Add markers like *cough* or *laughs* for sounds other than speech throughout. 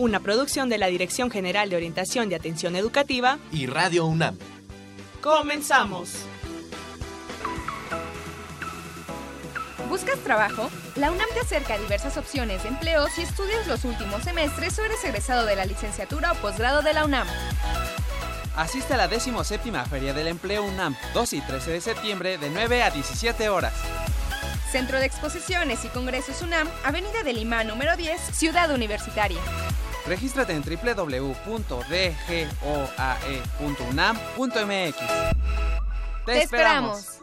Una producción de la Dirección General de Orientación y Atención Educativa y Radio UNAM. Comenzamos. ¿Buscas trabajo? La UNAM te acerca a diversas opciones de empleo si estudias los últimos semestres o eres egresado de la licenciatura o posgrado de la UNAM. Asiste a la 17 Feria del Empleo UNAM, 2 y 13 de septiembre de 9 a 17 horas. Centro de Exposiciones y Congresos UNAM, Avenida de Lima número 10, Ciudad Universitaria. Regístrate en www.dgoae.unam.mx. ¡Te esperamos!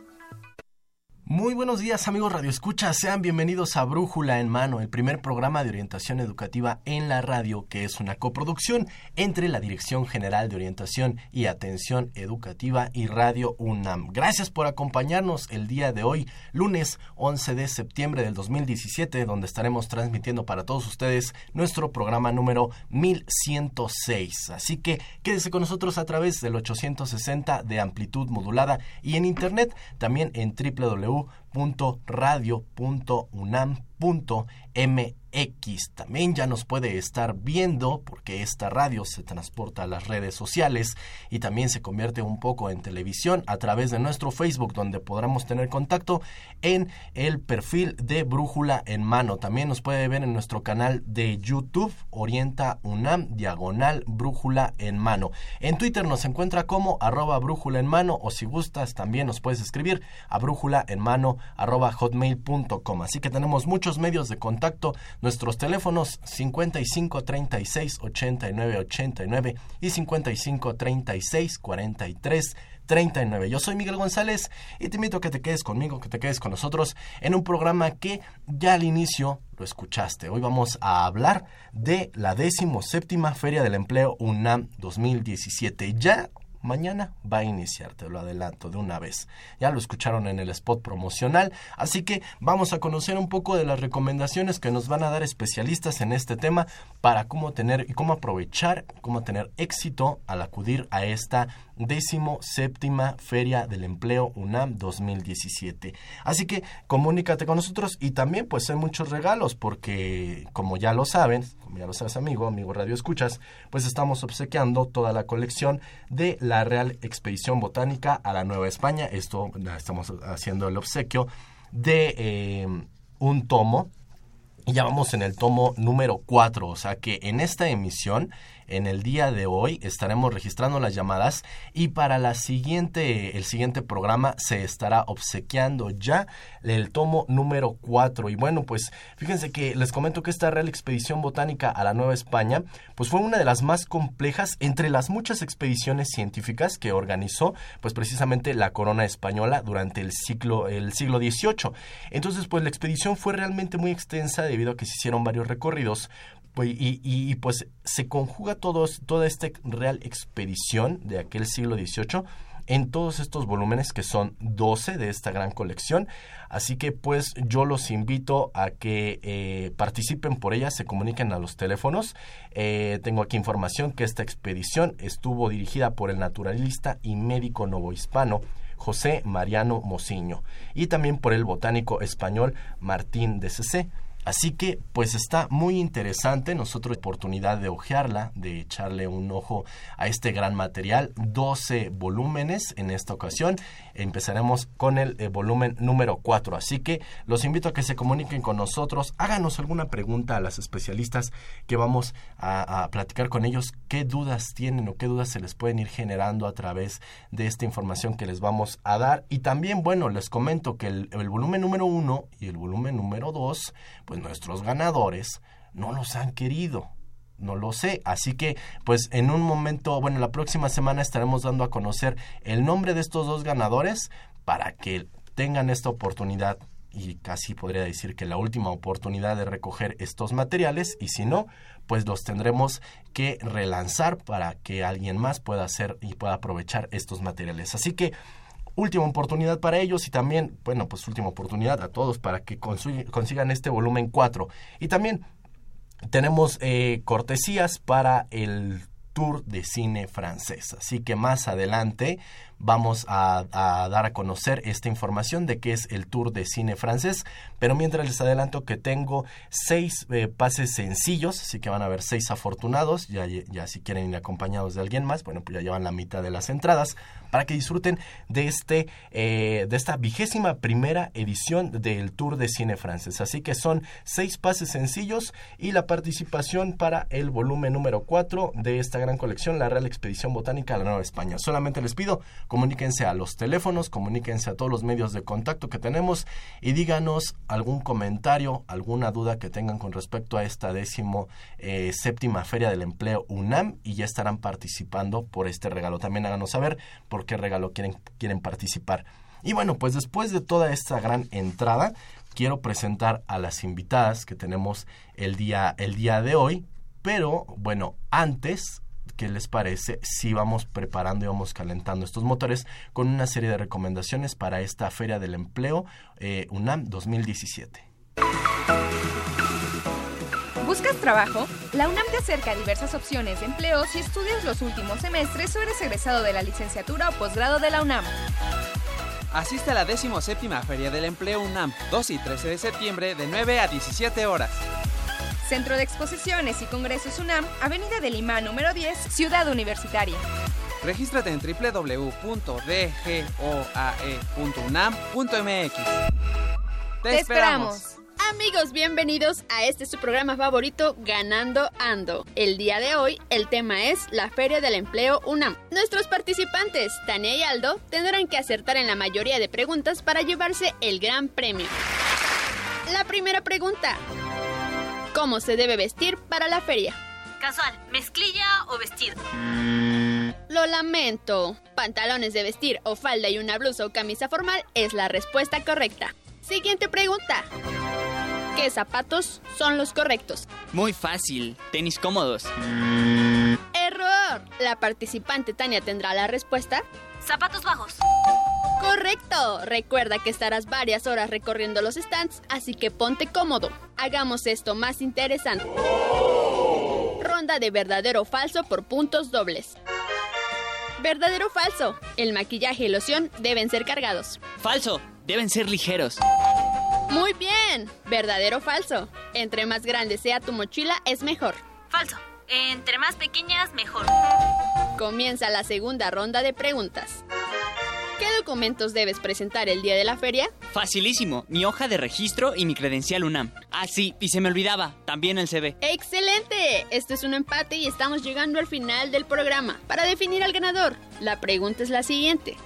Muy buenos días amigos Radio Escucha, sean bienvenidos a Brújula en Mano, el primer programa de orientación educativa en la radio, que es una coproducción entre la Dirección General de Orientación y Atención Educativa y Radio UNAM. Gracias por acompañarnos el día de hoy, lunes 11 de septiembre del 2017, donde estaremos transmitiendo para todos ustedes nuestro programa número 1106. Así que quédese con nosotros a través del 860 de amplitud modulada y en internet, también en www www.radio.unam.mx X. También ya nos puede estar viendo porque esta radio se transporta a las redes sociales y también se convierte un poco en televisión a través de nuestro Facebook donde podremos tener contacto en el perfil de Brújula en Mano. También nos puede ver en nuestro canal de YouTube Orienta UNAM Diagonal Brújula en Mano. En Twitter nos encuentra como arroba Brújula en Mano o si gustas también nos puedes escribir a brújula en mano arroba hotmail.com. Así que tenemos muchos medios de contacto Nuestros teléfonos 55 36 89 89 y 55 36 43 39. Yo soy Miguel González y te invito a que te quedes conmigo, que te quedes con nosotros en un programa que ya al inicio lo escuchaste. Hoy vamos a hablar de la décimo séptima Feria del Empleo UNAM 2017. Ya mañana va a iniciar, te lo adelanto de una vez. Ya lo escucharon en el spot promocional, así que vamos a conocer un poco de las recomendaciones que nos van a dar especialistas en este tema para cómo tener y cómo aprovechar, cómo tener éxito al acudir a esta décimo séptima Feria del Empleo UNAM 2017. Así que comunícate con nosotros y también pues hay muchos regalos porque como ya lo saben, ya lo sabes amigo, amigo Radio Escuchas, pues estamos obsequiando toda la colección de la Real Expedición Botánica a la Nueva España. Esto estamos haciendo el obsequio de eh, un tomo y ya vamos en el tomo número 4, o sea que en esta emisión en el día de hoy estaremos registrando las llamadas y para la siguiente, el siguiente programa se estará obsequiando ya el tomo número 4. Y bueno, pues fíjense que les comento que esta Real Expedición Botánica a la Nueva España, pues fue una de las más complejas entre las muchas expediciones científicas que organizó, pues precisamente la corona española durante el siglo, el siglo XVIII. Entonces, pues la expedición fue realmente muy extensa debido a que se hicieron varios recorridos pues, y, pues se conjuga todos, toda esta real expedición de aquel siglo XVIII en todos estos volúmenes que son 12 de esta gran colección. Así que pues yo los invito a que eh, participen por ella, se comuniquen a los teléfonos. Eh, tengo aquí información que esta expedición estuvo dirigida por el naturalista y médico novohispano José Mariano Mociño y también por el botánico español Martín de Cc. Así que pues está muy interesante, nosotros oportunidad de ojearla, de echarle un ojo a este gran material, 12 volúmenes en esta ocasión. Empezaremos con el eh, volumen número 4, así que los invito a que se comuniquen con nosotros, háganos alguna pregunta a las especialistas que vamos a, platicar con ellos, qué dudas tienen o qué dudas se les pueden ir generando a través de esta información que les vamos a dar. Y también, bueno, les comento que el, el volumen número 1 y el volumen número 2, pues pues, nuestros ganadores no los han querido. No lo sé. Así que, pues en un momento, bueno, la próxima semana estaremos dando a conocer el nombre de estos dos ganadores para que tengan esta oportunidad y casi podría decir que la última oportunidad de recoger estos materiales y si no, pues los tendremos que relanzar para que alguien más pueda hacer y pueda aprovechar estos materiales. Así que última oportunidad para ellos y también, bueno, pues última oportunidad a todos para que consigan este volumen 4. Y también tenemos eh, cortesías para el tour de cine francés. Así que más adelante vamos a, dar a conocer esta información de qué es el Tour de Cine Francés. Pero mientras les adelanto que tengo seis eh, pases sencillos, así que van a haber seis afortunados. Ya, ya si quieren ir acompañados de alguien más, bueno, pues ya llevan la mitad de las entradas para que disfruten de este eh, de esta vigésima primera edición del Tour de Cine Francés. Así que son seis pases sencillos y la participación para el volumen número 4 de esta gran colección, la Real Expedición Botánica a la Nueva España. Solamente les pido comuníquense a los teléfonos, comuníquense a todos los medios de contacto que tenemos y díganos algún comentario, alguna duda que tengan con respecto a esta décimo eh, séptima Feria del Empleo UNAM y ya estarán participando por este regalo. También háganos saber por qué regalo quieren, quieren participar. Y bueno, pues después de toda esta gran entrada, quiero presentar a las invitadas que tenemos el día, el día de hoy. Pero bueno, antes qué les parece si vamos preparando y vamos calentando estos motores con una serie de recomendaciones para esta Feria del Empleo eh, UNAM 2017. ¿Buscas trabajo? La UNAM te acerca a diversas opciones de empleo si estudias los últimos semestres o eres egresado de la licenciatura o posgrado de la UNAM. Asiste a la 17 Feria del Empleo UNAM, 2 y 13 de septiembre de 9 a 17 horas. Centro de Exposiciones y Congresos UNAM, Avenida de Lima número 10, Ciudad Universitaria. Regístrate en www.dgoae.unam.mx. Te, esperamos. Amigos, bienvenidos a este su programa favorito, Ganando Ando. El día de hoy, el tema es la Feria del Empleo UNAM. Nuestros participantes, Tania y Aldo, tendrán que acertar en la mayoría de preguntas para llevarse el gran premio. La primera pregunta cómo se debe vestir para la feria. Casual, mezclilla o vestido. Lo lamento. Pantalones de vestir o falda y una blusa o camisa formal es la respuesta correcta. Siguiente pregunta. ¿Qué zapatos son los correctos? Muy fácil, tenis cómodos. Error. La participante Tania tendrá la respuesta. Zapatos bajos. Correcto. Recuerda que estarás varias horas recorriendo los stands, así que ponte cómodo. Hagamos esto más interesante. Ronda de verdadero o falso por puntos dobles. Verdadero o falso. El maquillaje y loción deben ser cargados. Falso. Deben ser ligeros. Muy bien. Verdadero o falso. Entre más grande sea tu mochila es mejor. Falso. Entre más pequeñas, mejor. Comienza la segunda ronda de preguntas. ¿Qué documentos debes presentar el día de la feria? Facilísimo, mi hoja de registro y mi credencial UNAM. Ah, sí, y se me olvidaba, también el CV. ¡Excelente! Esto es un empate y estamos llegando al final del programa. Para definir al ganador, la pregunta es la siguiente.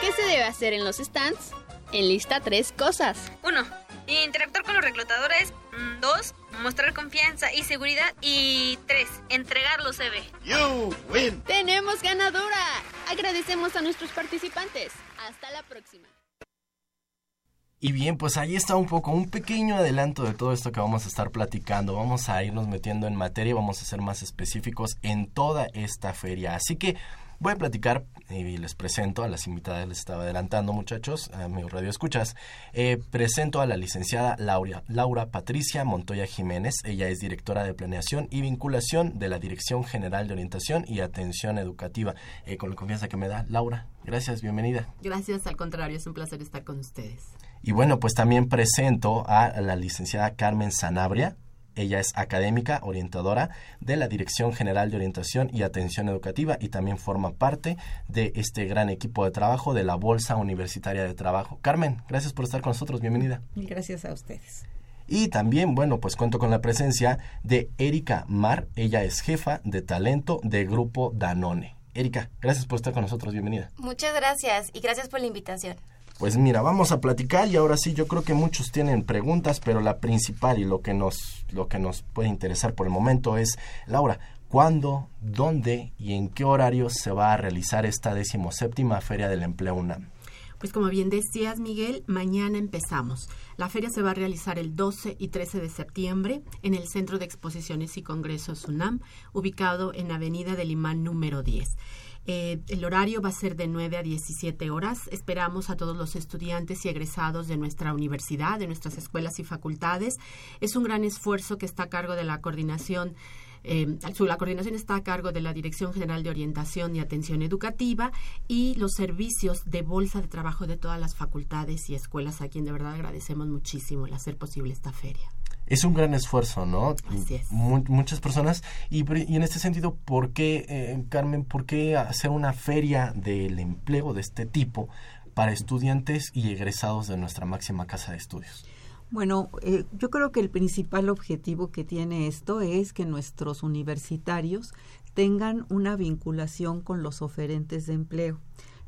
¿Qué se debe hacer en los stands? En lista tres cosas. 1. Interactuar con los reclutadores. 2. Mostrar confianza y seguridad. Y 3. Entregar los CV. You win. ¡Tenemos ganadora! Agradecemos a nuestros participantes. Hasta la próxima. Y bien, pues ahí está un poco, un pequeño adelanto de todo esto que vamos a estar platicando. Vamos a irnos metiendo en materia, vamos a ser más específicos en toda esta feria. Así que Voy a platicar y les presento a las invitadas, les estaba adelantando muchachos, a mi radio escuchas. Eh, presento a la licenciada Laura, Laura Patricia Montoya Jiménez. Ella es directora de planeación y vinculación de la Dirección General de Orientación y Atención Educativa. Eh, con la confianza que me da, Laura, gracias, bienvenida. Gracias, al contrario, es un placer estar con ustedes. Y bueno, pues también presento a la licenciada Carmen Sanabria. Ella es académica, orientadora de la Dirección General de Orientación y Atención Educativa y también forma parte de este gran equipo de trabajo de la Bolsa Universitaria de Trabajo. Carmen, gracias por estar con nosotros, bienvenida. Mil gracias a ustedes. Y también, bueno, pues cuento con la presencia de Erika Mar. Ella es jefa de talento de Grupo Danone. Erika, gracias por estar con nosotros, bienvenida. Muchas gracias y gracias por la invitación. Pues mira, vamos a platicar y ahora sí, yo creo que muchos tienen preguntas, pero la principal y lo que nos, lo que nos puede interesar por el momento es, Laura, ¿cuándo, dónde y en qué horario se va a realizar esta decimoséptima Feria del Empleo UNAM? Pues como bien decías, Miguel, mañana empezamos. La feria se va a realizar el 12 y 13 de septiembre en el Centro de Exposiciones y Congresos UNAM, ubicado en Avenida del Imán número 10. Eh, el horario va a ser de 9 a 17 horas. Esperamos a todos los estudiantes y egresados de nuestra universidad, de nuestras escuelas y facultades. Es un gran esfuerzo que está a cargo de la coordinación eh, la coordinación está a cargo de la Dirección General de Orientación y Atención Educativa y los servicios de bolsa de trabajo de todas las facultades y escuelas, a quien de verdad agradecemos muchísimo el hacer posible esta feria es un gran esfuerzo, ¿no? Así es. muchas personas. Y, y, en este sentido, ¿por qué, eh, Carmen, por qué hacer una feria del empleo de este tipo para estudiantes y egresados de nuestra máxima casa de estudios? Bueno, eh, yo creo que el principal objetivo que tiene esto es que nuestros universitarios tengan una vinculación con los oferentes de empleo,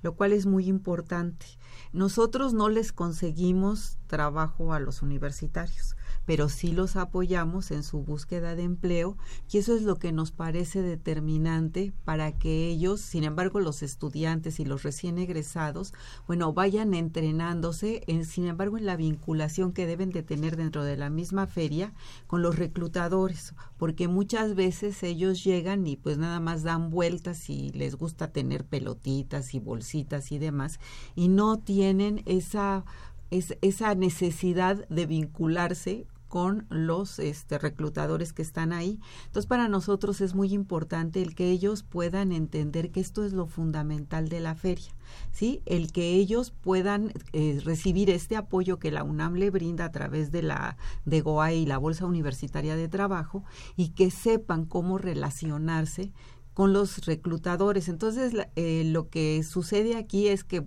lo cual es muy importante. Nosotros no les conseguimos trabajo a los universitarios pero sí los apoyamos en su búsqueda de empleo y eso es lo que nos parece determinante para que ellos, sin embargo, los estudiantes y los recién egresados, bueno, vayan entrenándose, en, sin embargo, en la vinculación que deben de tener dentro de la misma feria con los reclutadores, porque muchas veces ellos llegan y pues nada más dan vueltas y les gusta tener pelotitas y bolsitas y demás y no tienen esa esa necesidad de vincularse con los este, reclutadores que están ahí. Entonces, para nosotros es muy importante el que ellos puedan entender que esto es lo fundamental de la feria, ¿sí? El que ellos puedan eh, recibir este apoyo que la UNAM le brinda a través de la de GOA y la Bolsa Universitaria de Trabajo y que sepan cómo relacionarse con los reclutadores. Entonces, eh, lo que sucede aquí es que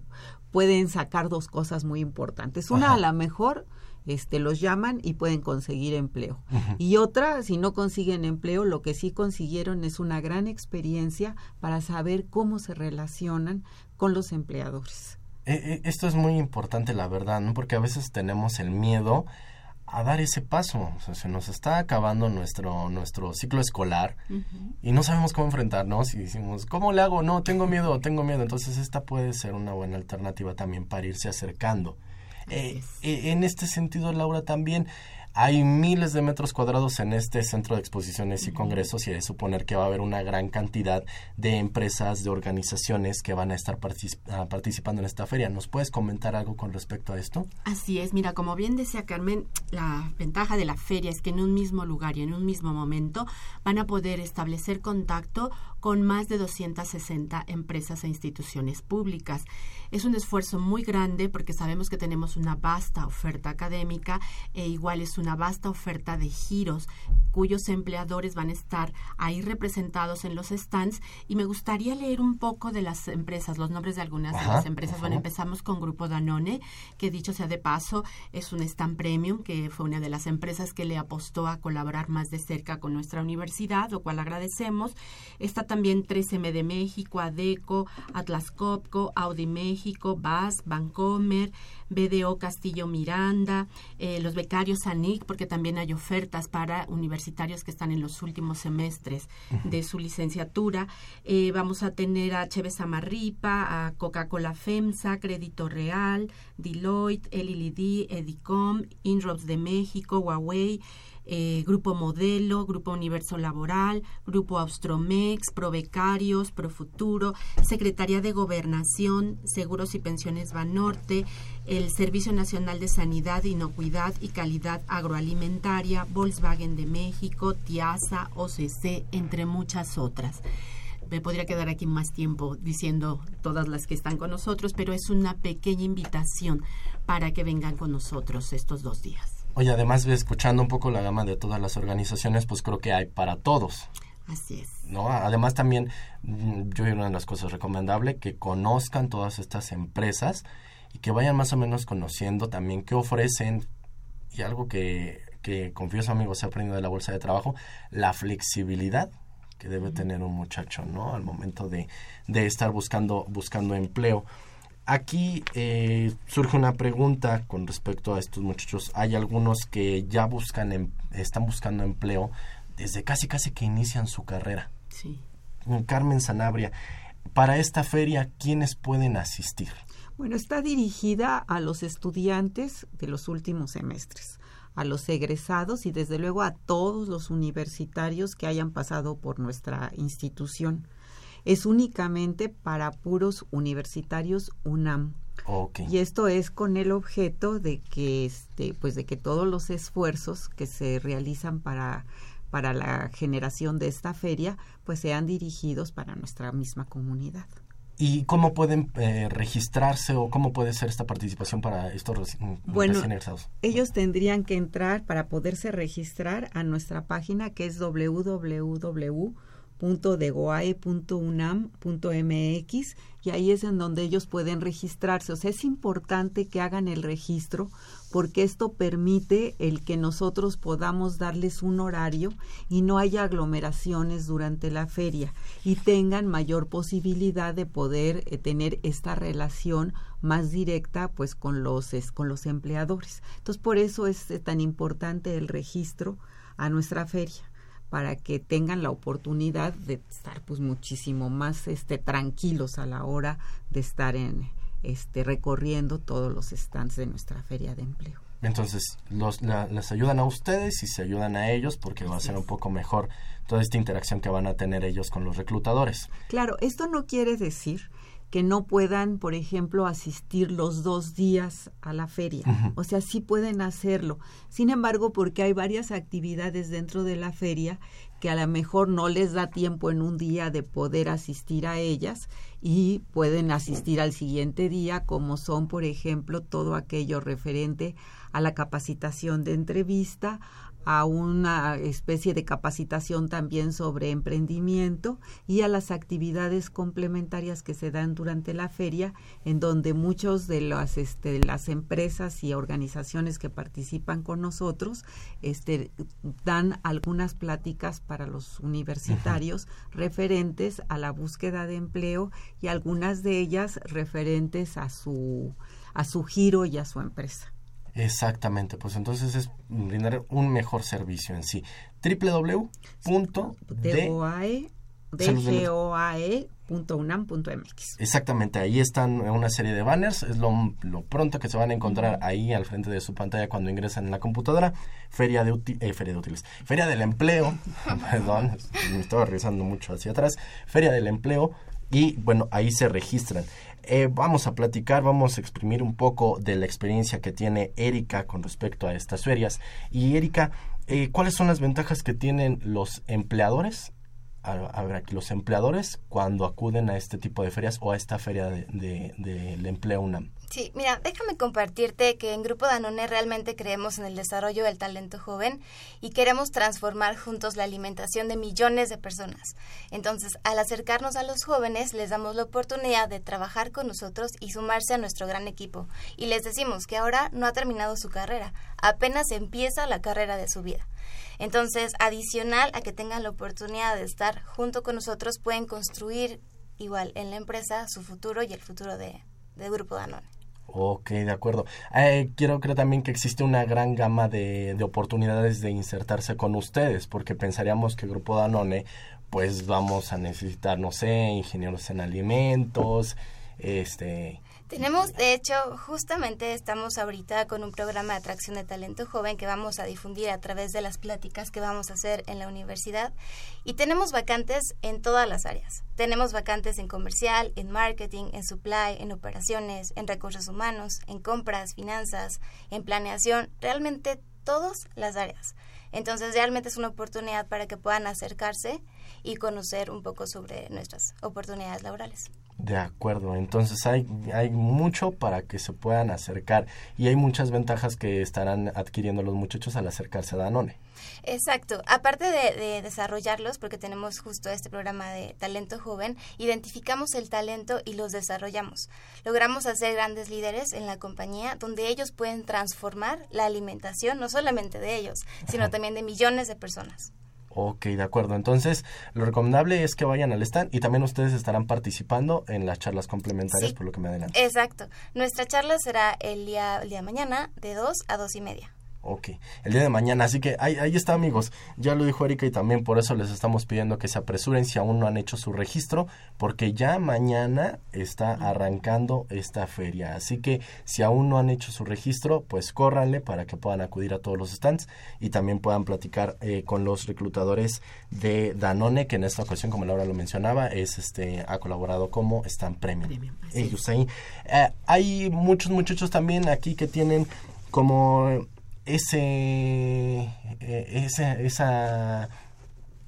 pueden sacar dos cosas muy importantes. Una, a la mejor, este, los llaman y pueden conseguir empleo. Y otra, si no consiguen empleo, lo que sí consiguieron es una gran experiencia para saber cómo se relacionan con los empleadores. Eh, eh, esto es muy importante, la verdad, ¿no? porque a veces tenemos el miedo a dar ese paso. O sea, se nos está acabando nuestro, nuestro ciclo escolar y no sabemos cómo enfrentarnos y decimos, ¿cómo le hago? No, tengo miedo, tengo miedo. Entonces esta puede ser una buena alternativa también para irse acercando eh, eh, en este sentido, Laura, también hay miles de metros cuadrados en este centro de exposiciones y congresos y hay suponer que va a haber una gran cantidad de empresas, de organizaciones que van a estar ah, participando en esta feria. ¿Nos puedes comentar algo con respecto a esto? Así es, mira, como bien decía Carmen, la ventaja de la feria es que en un mismo lugar y en un mismo momento van a poder establecer contacto con más de 260 empresas e instituciones públicas. Es un esfuerzo muy grande porque sabemos que tenemos una vasta oferta académica e igual es una vasta oferta de giros cuyos empleadores van a estar ahí representados en los stands y me gustaría leer un poco de las empresas, los nombres de algunas de las empresas. Bueno, empezamos con Grupo Danone, que dicho sea de paso, es un stand premium, que fue una de las empresas que le apostó a colaborar más de cerca con nuestra universidad, lo cual agradecemos. Está también 3M de México, ADECO, Atlas Copco, Audi México, BAS, Bancomer, BDO Castillo Miranda, eh, los becarios ANIC, porque también hay ofertas para universitarios que están en los últimos semestres de su licenciatura. Eh, vamos a tener a Chévez Amarripa, a Coca-Cola FEMSA, Crédito Real, Deloitte, LLD, Edicom, Inrobs de México, Huawei, eh, Grupo Modelo, Grupo Universo Laboral, Grupo Austromex, Provecarios, Profuturo, Secretaría de Gobernación, Seguros y Pensiones Banorte, el Servicio Nacional de Sanidad, Inocuidad y Calidad Agroalimentaria, Volkswagen de México, TIASA, OCC, entre muchas otras me podría quedar aquí más tiempo diciendo todas las que están con nosotros, pero es una pequeña invitación para que vengan con nosotros estos dos días. Oye, además, escuchando un poco la gama de todas las organizaciones, pues creo que hay para todos. Así es. ¿no? Además también, mm, yo una de las cosas recomendable, que conozcan todas estas empresas y que vayan más o menos conociendo también qué ofrecen y algo que, que confieso amigos se ha aprendido de la bolsa de trabajo, la flexibilidad que debe tener un muchacho, ¿no? Al momento de, de estar buscando, buscando empleo. Aquí eh, surge una pregunta con respecto a estos muchachos. Hay algunos que ya buscan, em, están buscando empleo desde casi casi que inician su carrera. Sí. Carmen Sanabria, para esta feria, ¿quiénes pueden asistir? Bueno, está dirigida a los estudiantes de los últimos semestres, a los egresados y desde luego a todos los universitarios que hayan pasado por nuestra institución. Es únicamente para puros universitarios UNAM. Y esto es con el objeto de que este pues de que todos los esfuerzos que se realizan para para la generación de esta feria pues sean dirigidos para nuestra misma comunidad. ¿Y cómo pueden eh, registrarse o cómo puede ser esta participación para estos mm, bueno, Ellos tendrían que entrar para poderse registrar a nuestra página que es www .degoae.unam.mx y ahí es en donde ellos pueden registrarse. O sea, es importante que hagan el registro porque esto permite el que nosotros podamos darles un horario y no haya aglomeraciones durante la feria y tengan mayor posibilidad de poder eh, tener esta relación más directa pues con los con los empleadores. Entonces, por eso es eh, tan importante el registro a nuestra feria para que tengan la oportunidad de estar pues muchísimo más este tranquilos a la hora de estar en este recorriendo todos los stands de nuestra feria de empleo. Entonces, los, les ayudan a ustedes y se ayudan a ellos porque va a ser un poco mejor toda esta interacción que van a tener ellos con los reclutadores. Claro, esto no quiere decir que no puedan, por ejemplo, asistir los dos días a la feria. O sea, sí pueden hacerlo. Sin embargo, porque hay varias actividades dentro de la feria que a lo mejor no les da tiempo en un día de poder asistir a ellas y pueden asistir al siguiente día, como son, por ejemplo, todo aquello referente a la capacitación de entrevista, a una especie de capacitación también sobre emprendimiento y a las actividades complementarias que se dan durante la feria, en donde muchos de las, este, las empresas y organizaciones que participan con nosotros este, dan algunas pláticas para los universitarios referentes a la búsqueda de empleo y algunas de ellas referentes a su, a su giro y a su empresa. Exactamente, pues entonces es brindar un mejor servicio en sí. www.dgoae.unam.mx Exactamente, ahí están una serie de banners, es lo, pronto que se van a encontrar ahí al frente de su pantalla cuando ingresan en la computadora. Feria de, eh, feria de útiles, Feria del Empleo, *laughs* perdón, me estaba revisando mucho hacia atrás, Feria del Empleo y bueno, ahí se registran. Eh, vamos a platicar, vamos a exprimir un poco de la experiencia que tiene Erika con respecto a estas ferias. Y Erika, eh, ¿cuáles son las ventajas que tienen los empleadores? A, aquí, los empleadores cuando acuden a este tipo de ferias o a esta feria del de, de, empleo UNAM. Sí, mira, déjame compartirte que en Grupo Danone realmente creemos en el desarrollo del talento joven y queremos transformar juntos la alimentación de millones de personas. Entonces, al acercarnos a los jóvenes, les damos la oportunidad de trabajar con nosotros y sumarse a nuestro gran equipo. Y les decimos que ahora no ha terminado su carrera, apenas empieza la carrera de su vida. Entonces, adicional a que tengan la oportunidad de estar junto con nosotros, pueden construir igual en la empresa su futuro y el futuro de, del Grupo Danone. Ok, de acuerdo. Eh, quiero creer también que existe una gran gama de, de, oportunidades de insertarse con ustedes, porque pensaríamos que Grupo Danone, pues vamos a necesitar, no sé, ingenieros en alimentos, este, tenemos, de hecho, justamente estamos ahorita con un programa de atracción de talento joven que vamos a difundir a través de las pláticas que vamos a hacer en la universidad y tenemos vacantes en todas las áreas. Tenemos vacantes en comercial, en marketing, en supply, en operaciones, en recursos humanos, en compras, finanzas, en planeación, realmente todas las áreas. Entonces, realmente es una oportunidad para que puedan acercarse y conocer un poco sobre nuestras oportunidades laborales. De acuerdo, entonces hay, hay mucho para que se puedan acercar y hay muchas ventajas que estarán adquiriendo los muchachos al acercarse a Danone. Exacto, aparte de, desarrollarlos, porque tenemos justo este programa de talento joven, identificamos el talento y los desarrollamos. Logramos hacer grandes líderes en la compañía donde ellos pueden transformar la alimentación, no solamente de ellos, sino también de millones de personas. Ok, de acuerdo. Entonces, lo recomendable es que vayan al stand y también ustedes estarán participando en las charlas complementarias, por lo que me adelanto. Exacto. Nuestra charla será el día, el día de mañana de 2 a 2 y media. Ok, el día de mañana, así que ahí, ahí está amigos, ya lo dijo Erika y también por eso les estamos pidiendo que se apresuren si aún no han hecho su registro, porque ya mañana está arrancando esta feria, así que si aún no han hecho su registro, pues córranle para que puedan acudir a todos los stands y también puedan platicar eh, con los reclutadores de Danone, que en esta ocasión, como Laura lo mencionaba, es este ha colaborado como stand premium. Ellos ahí. Eh, hay muchos muchachos también aquí que tienen como ese, eh, ese esa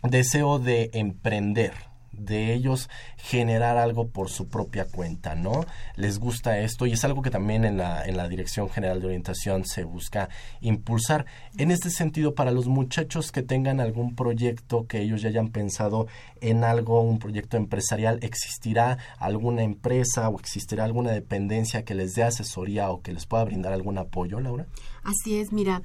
deseo de emprender de ellos generar algo por su propia cuenta, ¿no? Les gusta esto y es algo que también en la, en la Dirección General de Orientación se busca impulsar. En este sentido, para los muchachos que tengan algún proyecto, que ellos ya hayan pensado en algo, un proyecto empresarial, ¿existirá alguna empresa o existirá alguna dependencia que les dé asesoría o que les pueda brindar algún apoyo, Laura? Así es, mira,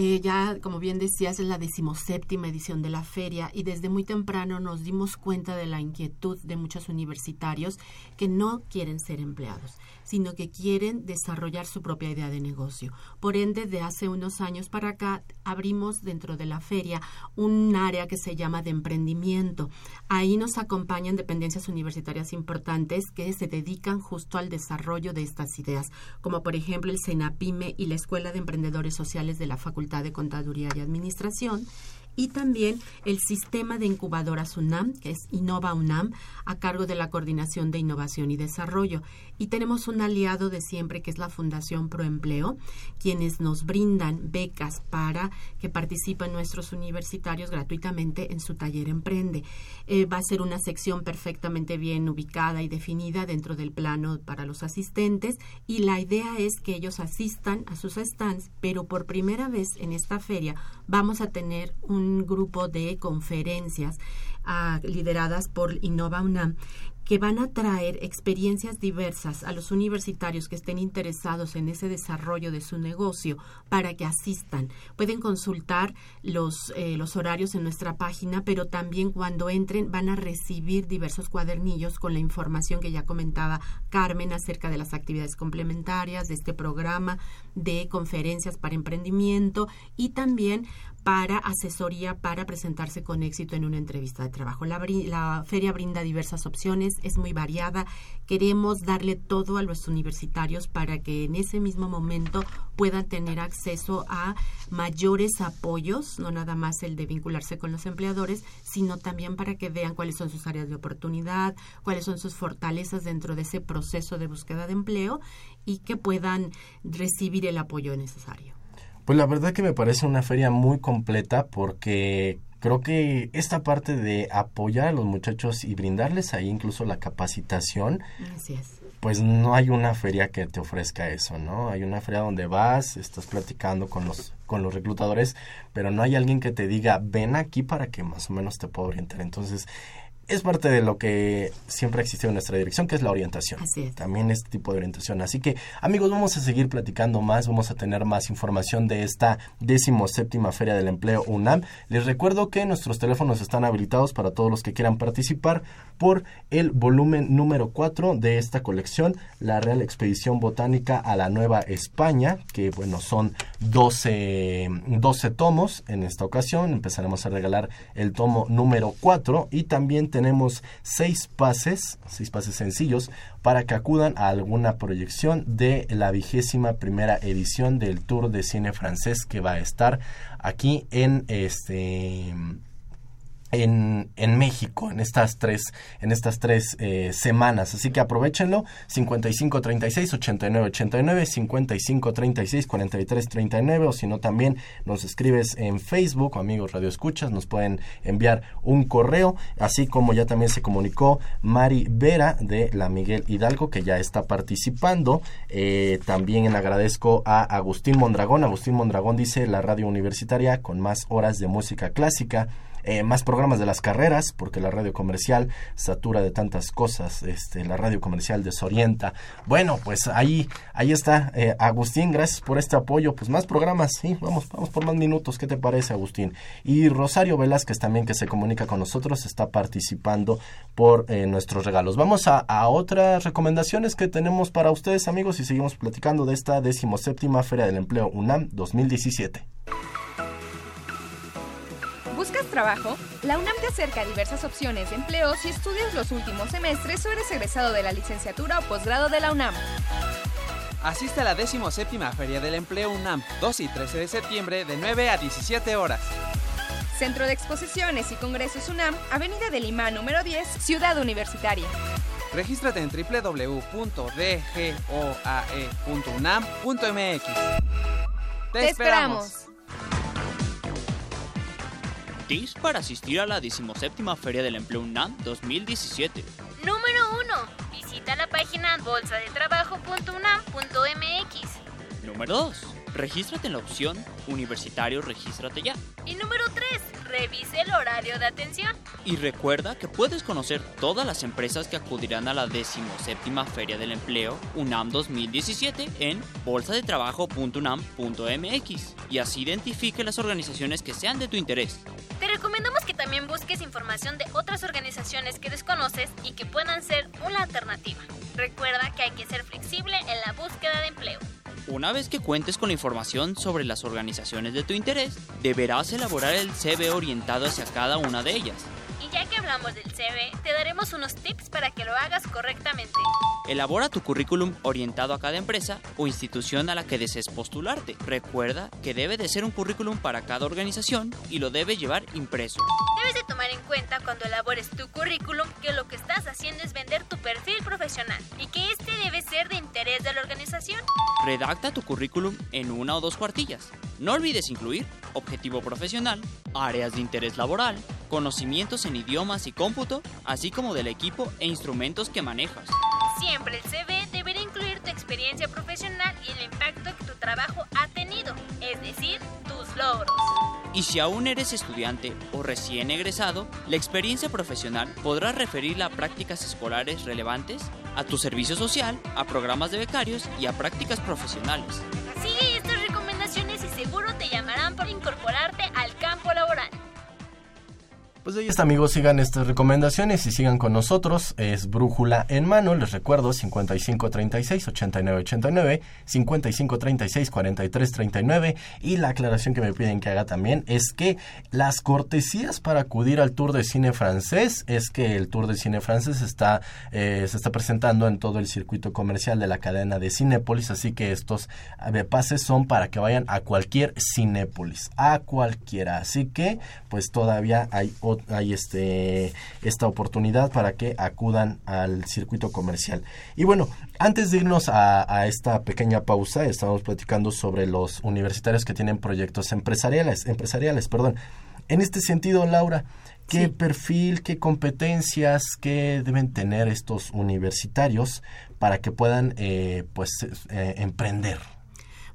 eh, ya, como bien decías, es la decimoséptima edición de la feria y desde muy temprano nos dimos cuenta de la inquietud de muchos universitarios que no quieren ser empleados, sino que quieren desarrollar su propia idea de negocio. Por ende, de hace unos años para acá, abrimos dentro de la feria un área que se llama de emprendimiento. Ahí nos acompañan dependencias universitarias importantes que se dedican justo al desarrollo de estas ideas, como por ejemplo el SENAPIME y la Escuela de Emprendedores Sociales de la Facultad de Contaduría y Administración, y también el sistema de incubadoras UNAM, que es Innova UNAM, a cargo de la Coordinación de Innovación y Desarrollo. Y tenemos un aliado de siempre, que es la Fundación Proempleo, quienes nos brindan becas para que participen nuestros universitarios gratuitamente en su taller Emprende. Eh, va a ser una sección perfectamente bien ubicada y definida dentro del plano para los asistentes y la idea es que ellos asistan a sus stands, pero por primera vez en esta feria vamos a tener un grupo de conferencias ah, lideradas por Innova UNAM que van a traer experiencias diversas a los universitarios que estén interesados en ese desarrollo de su negocio para que asistan. Pueden consultar los, eh, los horarios en nuestra página, pero también cuando entren van a recibir diversos cuadernillos con la información que ya comentaba Carmen acerca de las actividades complementarias de este programa de conferencias para emprendimiento y también para asesoría para presentarse con éxito en una entrevista de trabajo. La, la, feria brinda diversas opciones, es muy variada. Queremos darle todo a los universitarios para que en ese mismo momento puedan tener acceso a mayores apoyos, no nada más el de vincularse con los empleadores, sino también para que vean cuáles son sus áreas de oportunidad, cuáles son sus fortalezas dentro de ese proceso de búsqueda de empleo y que puedan recibir el apoyo necesario. Pues la verdad que me parece una feria muy completa porque creo que esta parte de apoyar a los muchachos y brindarles ahí incluso la capacitación, pues no hay una feria que te ofrezca eso, ¿no? Hay una feria donde vas, estás platicando con los con los reclutadores, pero no hay alguien que te diga, ven aquí para que más o menos te pueda orientar. Entonces, es parte de lo que siempre ha existido en nuestra dirección, que es la orientación. Así También este tipo de orientación. Así que, amigos, vamos a seguir platicando más, vamos a tener más información de esta décimo séptima Feria del Empleo UNAM. Les recuerdo que nuestros teléfonos están habilitados para todos los que quieran participar por el volumen número 4 de esta colección, la Real Expedición Botánica a la Nueva España, que bueno, son 12, 12 tomos en esta ocasión. Empezaremos a regalar el tomo número 4 y también tenemos seis pases, seis pases sencillos para que acudan a alguna proyección de la vigésima primera edición del Tour de Cine Francés que va a estar aquí en este en, en, México en estas tres en estas tres eh, semanas. Así que aprovechenlo. 55 36 89 89 55 36 43 39 o si no también nos escribes en Facebook amigos Radio Escuchas. Nos pueden enviar un correo. Así como ya también se comunicó Mari Vera de la Miguel Hidalgo que ya está participando. Eh, también agradezco a Agustín Mondragón. Agustín Mondragón dice la radio universitaria con más horas de música clásica eh, más programas de las carreras, porque la radio comercial satura de tantas cosas, este, la radio comercial desorienta. Bueno, pues ahí, ahí está, eh, Agustín, gracias por este apoyo. Pues más programas, sí, vamos, vamos por más minutos. ¿Qué te parece, Agustín? Y Rosario Velázquez también, que se comunica con nosotros, está participando por eh, nuestros regalos. Vamos a, a, otras recomendaciones que tenemos para ustedes, amigos, y seguimos platicando de esta decimoséptima Feria del Empleo UNAM 2017. La UNAM te acerca a diversas opciones de empleo si estudias los últimos semestres o eres egresado de la licenciatura o posgrado de la UNAM. Asiste a la 17 Feria del Empleo UNAM, 2 y 13 de septiembre, de 9 a 17 horas. Centro de Exposiciones y Congresos UNAM, Avenida de Lima, número 10, Ciudad Universitaria. Regístrate en www.dgoae.unam.mx. ¡Te, ¡Te esperamos! Para asistir a la 17 Feria del Empleo UNAM 2017. Número 1. Visita la página bolsadetrabajo.unam.mx. Número 2. Regístrate en la opción Universitario Regístrate ya. Y número 3. Revise el horario de atención. Y recuerda que puedes conocer todas las empresas que acudirán a la 17 Feria del Empleo UNAM 2017 en bolsadetrabajo.unam.mx y así identifique las organizaciones que sean de tu interés. Recomendamos que también busques información de otras organizaciones que desconoces y que puedan ser una alternativa. Recuerda que hay que ser flexible en la búsqueda de empleo. Una vez que cuentes con la información sobre las organizaciones de tu interés, deberás elaborar el CV orientado hacia cada una de ellas. Y ya que hablamos del CV, te daremos unos tips para que lo hagas correctamente. Elabora tu currículum orientado a cada empresa o institución a la que desees postularte. Recuerda que debe de ser un currículum para cada organización y lo debe llevar impreso. Debes de tomar en cuenta cuando elabores tu currículum que lo que estás haciendo es vender tu perfil profesional y que este debe ser de interés de la organización. Redacta tu currículum en una o dos cuartillas. No olvides incluir objetivo profesional, áreas de interés laboral, conocimientos en idiomas y cómputo, así como del equipo e instrumentos que manejas. Siempre el CV deberá incluir tu experiencia profesional y el impacto que tu trabajo ha tenido, es decir, tus logros. Y si aún eres estudiante o recién egresado, la experiencia profesional podrá referirla a prácticas escolares relevantes, a tu servicio social, a programas de becarios y a prácticas profesionales. Sigue estas recomendaciones y seguro te llamarán para incorporarte laboral. Pues ahí está, amigos, sigan estas recomendaciones y sigan con nosotros. Es Brújula en mano, les recuerdo, 5536-8989, 5536-4339. Y la aclaración que me piden que haga también es que las cortesías para acudir al Tour de Cine Francés es que el Tour de Cine Francés está, eh, se está presentando en todo el circuito comercial de la cadena de Cinépolis, así que estos eh, pases son para que vayan a cualquier Cinépolis, a cualquiera. Así que, pues todavía hay hay este esta oportunidad para que acudan al circuito comercial. Y bueno, antes de irnos a, a, esta pequeña pausa, estamos platicando sobre los universitarios que tienen proyectos empresariales, empresariales, perdón. En este sentido, Laura, ¿qué sí. perfil, qué competencias, qué deben tener estos universitarios para que puedan, eh, pues, eh, emprender?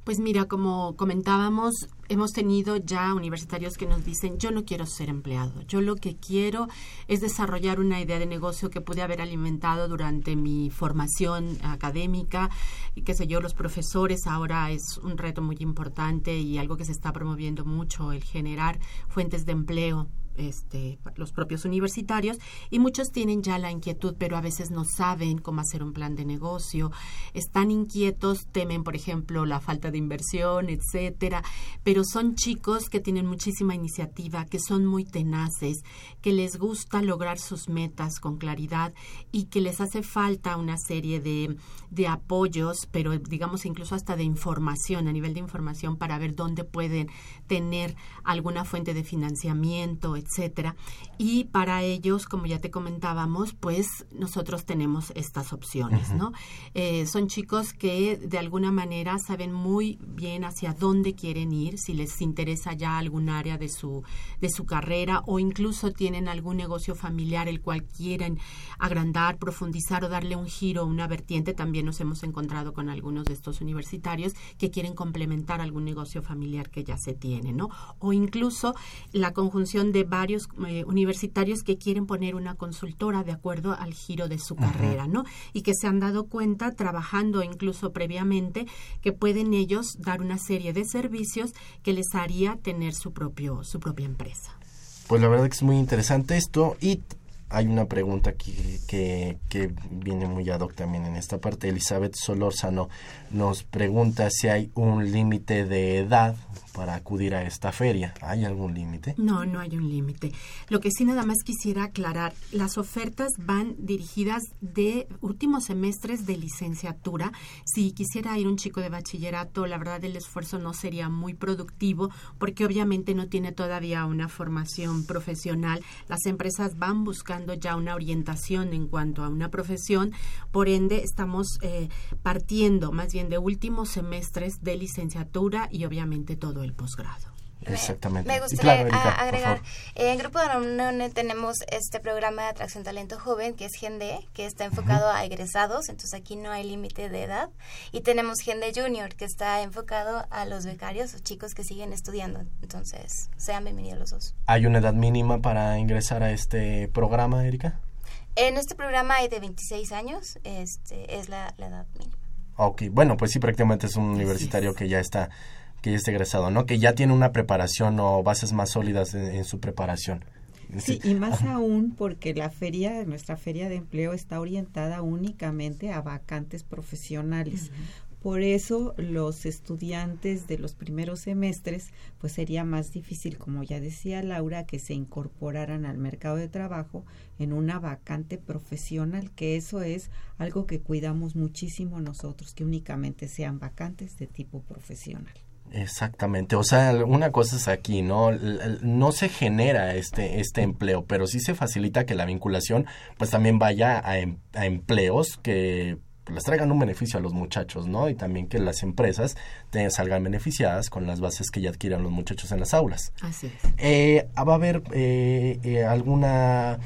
Pues mira, como comentábamos, hemos tenido ya universitarios que nos dicen, yo no quiero ser empleado, yo lo que quiero es desarrollar una idea de negocio que pude haber alimentado durante mi formación académica. Y qué sé yo, los profesores ahora es un reto muy importante y algo que se está promoviendo mucho, el generar fuentes de empleo este, los propios universitarios y muchos tienen ya la inquietud, pero a veces no saben cómo hacer un plan de negocio, están inquietos, temen, por ejemplo, la falta de inversión, etcétera, pero son chicos que tienen muchísima iniciativa, que son muy tenaces, que les gusta lograr sus metas con claridad y que les hace falta una serie de, de apoyos, pero digamos incluso hasta de información, a nivel de información para ver dónde pueden tener alguna fuente de financiamiento, etcétera. Y para ellos, como ya te comentábamos, pues nosotros tenemos estas opciones, uh -huh. ¿no? Eh, son chicos que de alguna manera saben muy bien hacia dónde quieren ir, si les interesa ya algún área de su, de su carrera o incluso tienen algún negocio familiar el cual quieren agrandar, profundizar o darle un giro, una vertiente. También nos hemos encontrado con algunos de estos universitarios que quieren complementar algún negocio familiar que ya se tiene, ¿no? O incluso la conjunción de varios eh, universitarios que quieren poner una consultora de acuerdo al giro de su carrera, ¿no? Y que se han dado cuenta, trabajando incluso previamente, que pueden ellos dar una serie de servicios que les haría tener su, propio, su propia empresa. Pues la verdad que es muy interesante esto y hay una pregunta aquí que, que viene muy ad hoc también en esta parte. Elizabeth Solórzano nos pregunta si hay un límite de edad para acudir a esta feria. ¿Hay algún límite? No, no hay un límite. Lo que sí nada más quisiera aclarar, las ofertas van dirigidas de últimos semestres de licenciatura. Si quisiera ir un chico de bachillerato, la verdad el esfuerzo no sería muy productivo porque obviamente no tiene todavía una formación profesional. Las empresas van buscando ya una orientación en cuanto a una profesión. Por ende, estamos eh, partiendo más bien de últimos semestres de licenciatura y obviamente todo el posgrado. Exactamente. Me gustaría agregar, en Grupo de tenemos este programa de atracción talento joven que es GENDE, que está enfocado a egresados, entonces aquí no hay límite de edad. Y tenemos GENDE Junior, que está enfocado a los becarios o chicos que siguen estudiando. Entonces, sean bienvenidos los dos. ¿Hay una edad mínima para ingresar a este programa, Erika? En este programa hay de 26 años, este es la, edad mínima. Ok, bueno, pues sí, prácticamente es un universitario que ya está que ya esté egresado, ¿no? Que ya tiene una preparación o bases más sólidas en, su preparación. Sí, y más aún porque la feria, nuestra feria de empleo está orientada únicamente a vacantes profesionales. Por eso los estudiantes de los primeros semestres, pues sería más difícil, como ya decía Laura, que se incorporaran al mercado de trabajo en una vacante profesional, que eso es algo que cuidamos muchísimo nosotros, que únicamente sean vacantes de tipo profesional. Exactamente, o sea, una cosa es aquí, ¿no? No se genera este, este empleo, pero sí se facilita que la vinculación pues también vaya a, em, empleos que les traigan un beneficio a los muchachos, ¿no? Y también que las empresas te, salgan beneficiadas con las bases que ya adquieran los muchachos en las aulas. Así es. Eh, ¿Va a haber eh, eh, alguna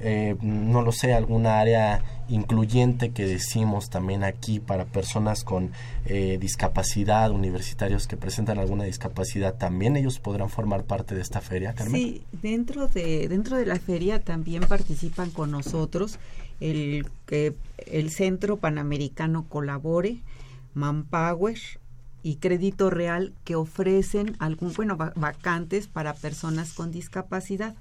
eh, no lo sé, alguna área incluyente que decimos también aquí para personas con eh, discapacidad, universitarios que presentan alguna discapacidad, también ellos podrán formar parte de esta feria, Carmen. Sí, dentro de, dentro de la feria también participan con nosotros el, el Centro Panamericano Colabore, Manpower, y Crédito Real que ofrecen algún bueno vacantes para personas con discapacidad.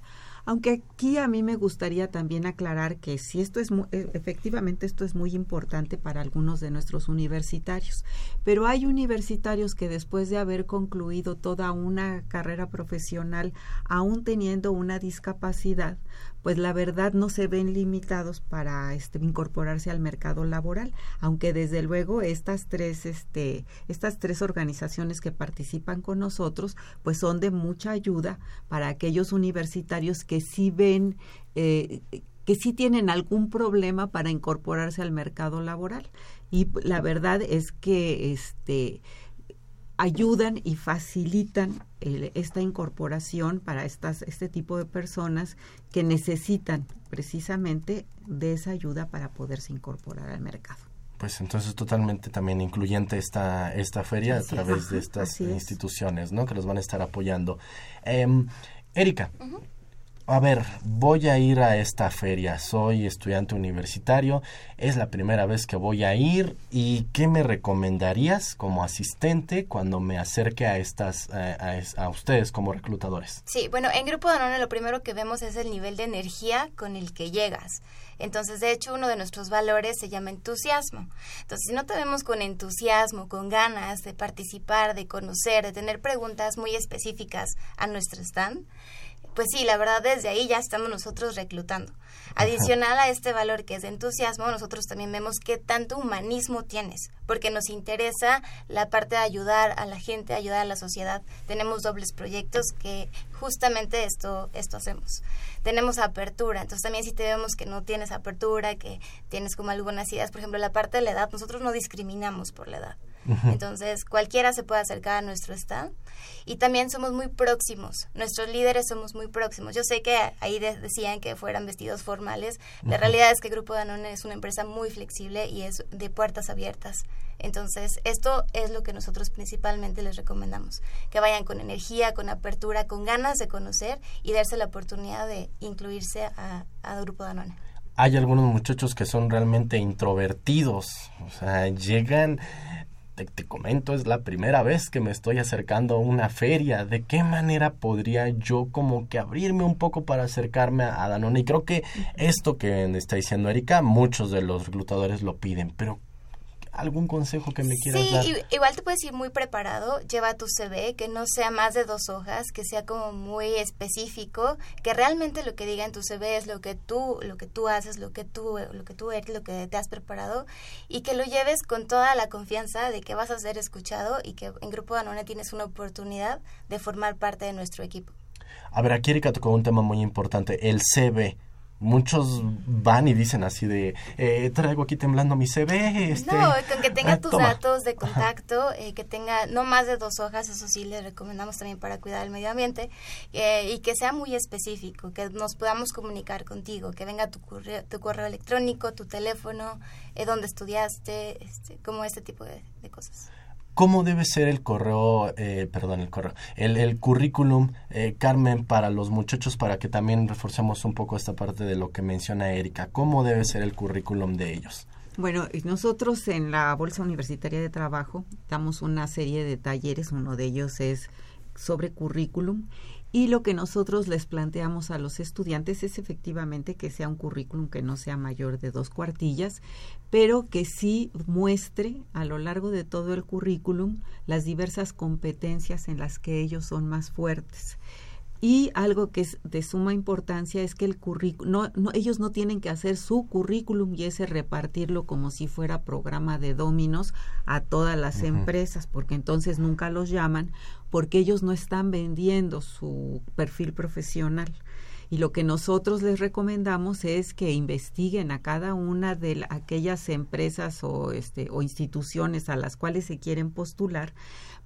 Aunque aquí a mí me gustaría también aclarar que si esto es e, efectivamente esto es muy importante para algunos de nuestros universitarios, pero hay universitarios que después de haber concluido toda una carrera profesional, aún teniendo una discapacidad, pues la verdad no se ven limitados para este, incorporarse al mercado laboral, aunque desde luego estas tres, este, estas tres organizaciones que participan con nosotros, pues son de mucha ayuda para aquellos universitarios que sí ven eh, que sí tienen algún problema para incorporarse al mercado laboral. Y la verdad es que este ayudan y facilitan esta incorporación para estas, este tipo de personas que necesitan precisamente de esa ayuda para poderse incorporar al mercado. Pues entonces totalmente también incluyente esta, esta feria a través de estas instituciones, ¿no? Que los van a estar apoyando. Eh, Erika, a ver, voy a ir a esta feria, soy estudiante universitario, es la primera vez que voy a ir y ¿qué me recomendarías como asistente cuando me acerque a estas a, ustedes como reclutadores? Sí, bueno, en Grupo Danone lo primero que vemos es el nivel de energía con el que llegas. Entonces, de hecho, uno de nuestros valores se llama entusiasmo. Entonces, si no te vemos con entusiasmo, con ganas de participar, de conocer, de tener preguntas muy específicas a nuestro stand, pues sí, la verdad desde ahí ya estamos nosotros reclutando. Adicional a este valor que es de entusiasmo, nosotros también vemos qué tanto humanismo tienes, porque nos interesa la parte de ayudar a la gente, ayudar a la sociedad. Tenemos dobles proyectos que justamente esto, esto hacemos. Tenemos apertura, entonces también si te vemos que no tienes apertura, que tienes como algunas ideas, por ejemplo, la parte de la edad, nosotros no discriminamos por la edad. Entonces, cualquiera se puede acercar a nuestro stand. Y también somos muy próximos. Nuestros líderes somos muy próximos. Yo sé que ahí decían que fueran vestidos formales. La realidad es que Grupo Danone es una empresa muy flexible y es de puertas abiertas. Entonces, esto es lo que nosotros principalmente les recomendamos. Que vayan con energía, con apertura, con ganas de conocer y darse la oportunidad de incluirse a, a Grupo Danone hay algunos muchachos que son realmente introvertidos, o sea, llegan te, comento, es la primera vez que me estoy acercando a una feria. ¿De qué manera podría yo como que abrirme un poco para acercarme a, Danone? Y creo que esto que está diciendo Erika, muchos de los reclutadores lo piden, pero ¿Algún consejo que me quieras dar? Sí, igual te puedes ir muy preparado, lleva tu CV, que no sea más de dos hojas, que sea como muy específico, que realmente lo que diga en tu CV es lo que tú, lo que tú haces, lo que tú, lo que tú eres, lo que te has preparado, y que lo lleves con toda la confianza de que vas a ser escuchado y que en Grupo Danone tienes una oportunidad de formar parte de nuestro equipo. A ver, aquí Erika tocó un tema muy importante, el CV muchos van y dicen así de eh, traigo aquí temblando mi CV este no con que tenga ah, tus datos de contacto eh, que tenga no más de dos hojas eso sí le recomendamos también para cuidar el medio ambiente eh, y que sea muy específico que nos podamos comunicar contigo que venga tu correo, tu correo electrónico tu teléfono dónde estudiaste este, como este tipo de cosas ¿Cómo debe ser el correo, eh, perdón, el correo, el, el currículum, eh, Carmen, para los muchachos, para que también reforcemos un poco esta parte de lo que menciona Erika? ¿Cómo debe ser el currículum de ellos? Bueno, nosotros en la Bolsa Universitaria de Trabajo damos una serie de talleres, uno de ellos es sobre currículum y lo que nosotros les planteamos a los estudiantes es efectivamente que sea un currículum que no sea mayor de dos cuartillas, pero que sí muestre a lo largo de todo el currículum las diversas competencias en las que ellos son más fuertes. Y algo que es de suma importancia es que el currículum, no, ellos no tienen que hacer su currículum y ese repartirlo como si fuera programa de dominos a todas las empresas, porque entonces nunca los llaman, porque ellos no están vendiendo su perfil profesional. Y lo que nosotros les recomendamos es que investiguen a cada una de aquellas empresas o, este, o instituciones a las cuales se quieren postular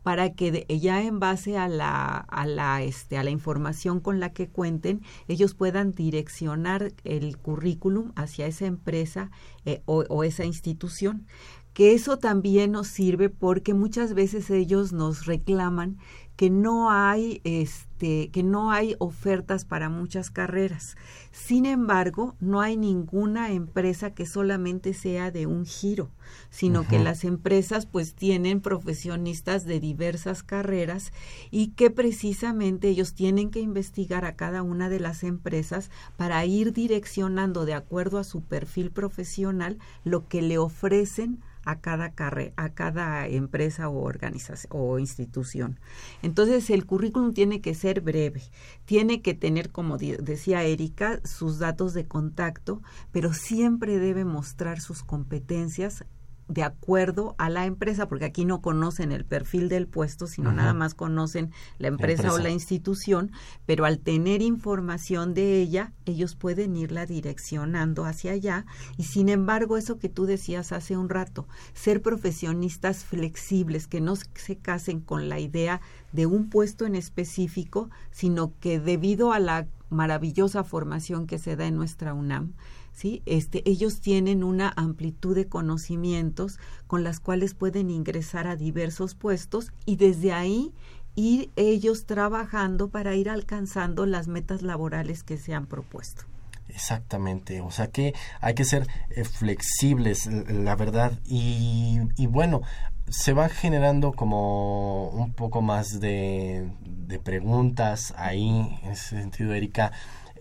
para que ya en base a la, a la, este, a la información con la que cuenten, ellos puedan direccionar el currículum hacia esa empresa eh, o, o esa institución. Que eso también nos sirve porque muchas veces ellos nos reclaman que no hay este que no hay ofertas para muchas carreras. Sin embargo, no hay ninguna empresa que solamente sea de un giro, sino que las empresas pues tienen profesionistas de diversas carreras y que precisamente ellos tienen que investigar a cada una de las empresas para ir direccionando de acuerdo a su perfil profesional lo que le ofrecen a cada a cada empresa o organización o institución. Entonces el currículum tiene que ser breve, tiene que tener, como decía Erika, sus datos de contacto, pero siempre debe mostrar sus competencias de acuerdo a la empresa, porque aquí no conocen el perfil del puesto, sino nada más conocen la empresa, o la institución, pero al tener información de ella, ellos pueden irla direccionando hacia allá. Y sin embargo, eso que tú decías hace un rato, ser profesionistas flexibles, que no se casen con la idea de un puesto en específico, sino que debido a la maravillosa formación que se da en nuestra UNAM, ¿sí? Este, ellos tienen una amplitud de conocimientos con las cuales pueden ingresar a diversos puestos y desde ahí ir ellos trabajando para ir alcanzando las metas laborales que se han propuesto. Exactamente, o sea que hay que ser eh, flexibles, la verdad, y, y, bueno, se va generando como un poco más de, de preguntas ahí, en ese sentido, Erika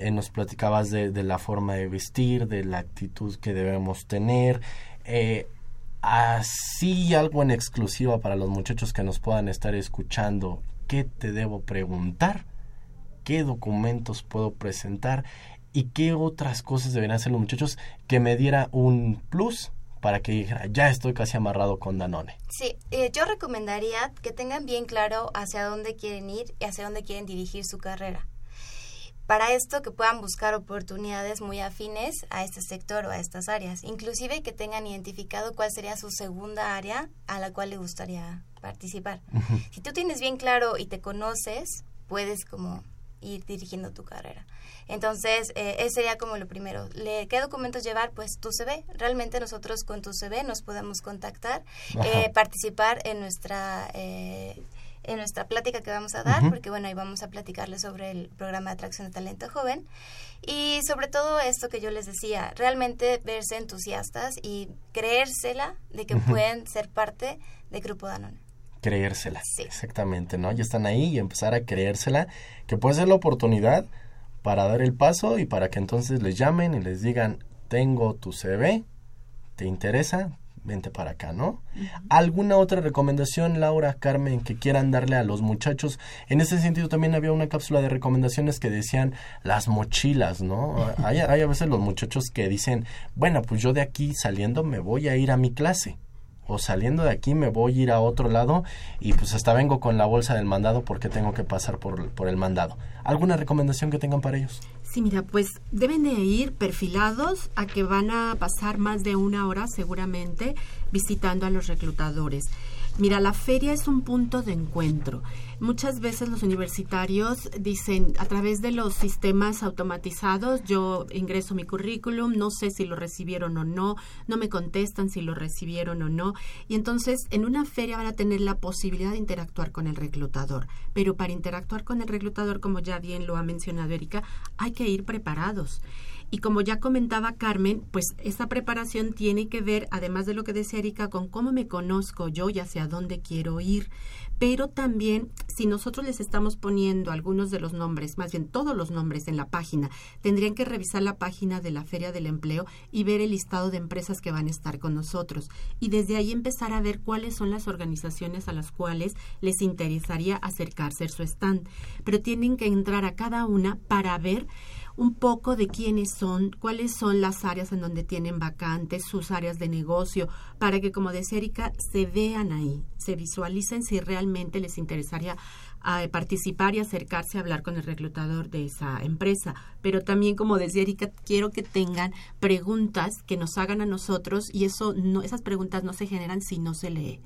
eh, nos platicabas de, la forma de vestir, de la actitud que debemos tener. Eh, así algo en exclusiva para los muchachos que nos puedan estar escuchando. ¿Qué te debo preguntar? ¿Qué documentos puedo presentar? ¿Y qué otras cosas deberían hacer los muchachos que me diera un plus para que dijera, ya estoy casi amarrado con Danone. Sí, eh, yo recomendaría que tengan bien claro hacia dónde quieren ir y hacia dónde quieren dirigir su carrera para esto que puedan buscar oportunidades muy afines a este sector o a estas áreas, inclusive que tengan identificado cuál sería su segunda área a la cual le gustaría participar. Si tú tienes bien claro y te conoces, puedes como ir dirigiendo tu carrera. Entonces, eh, ese sería como lo primero. ¿Le, ¿Qué documentos llevar? Pues tu CV. Realmente nosotros con tu CV nos podemos contactar, eh, participar en nuestra... Eh, en nuestra plática que vamos a dar, porque bueno, ahí vamos a platicarles sobre el programa de atracción de talento joven y sobre todo esto que yo les decía, realmente verse entusiastas y creérsela de que pueden ser parte de Grupo Danone creérsela. Exactamente, ¿no? Ya están ahí y empezar a creérsela, que puede ser la oportunidad para dar el paso y para que entonces les llamen y les digan, tengo tu CV, ¿te interesa? Vente para acá, ¿no? ¿Alguna otra recomendación, Laura, Carmen, que quieran darle a los muchachos? En ese sentido también había una cápsula de recomendaciones que decían las mochilas, ¿no? *laughs* hay, hay a veces los muchachos que dicen, bueno, pues yo de aquí saliendo me voy a ir a mi clase o saliendo de aquí me voy a ir a otro lado y pues hasta vengo con la bolsa del mandado porque tengo que pasar por, por el mandado. ¿Alguna recomendación que tengan para ellos? Sí, mira, pues deben de ir perfilados a que van a pasar más de una hora seguramente visitando a los reclutadores. Mira, la feria es un punto de encuentro. Muchas veces los universitarios dicen, a través de los sistemas automatizados, yo ingreso mi currículum, no sé si lo recibieron o no, no me contestan si lo recibieron o no. Y entonces, en una feria van a tener la posibilidad de interactuar con el reclutador. Pero para interactuar con el reclutador, como ya bien lo ha mencionado Erika, hay que ir preparados. Y como ya comentaba Carmen, pues esa preparación tiene que ver, además de lo que decía Erika, con cómo me conozco yo y hacia dónde quiero ir. Pero también, si nosotros les estamos poniendo algunos de los nombres, más bien todos los nombres en la página, tendrían que revisar la página de la Feria del Empleo y ver el listado de empresas que van a estar con nosotros. Y desde ahí empezar a ver cuáles son las organizaciones a las cuales les interesaría acercarse a su stand. Pero tienen que entrar a cada una para ver un poco de quiénes son, cuáles son las áreas en donde tienen vacantes, sus áreas de negocio, para que, como decía Erika, se vean ahí, se visualicen si realmente les interesaría ah, participar y acercarse a hablar con el reclutador de esa empresa. Pero también, como decía Erika, quiero que tengan preguntas que nos hagan a nosotros y eso no, esas preguntas no se generan si no se lee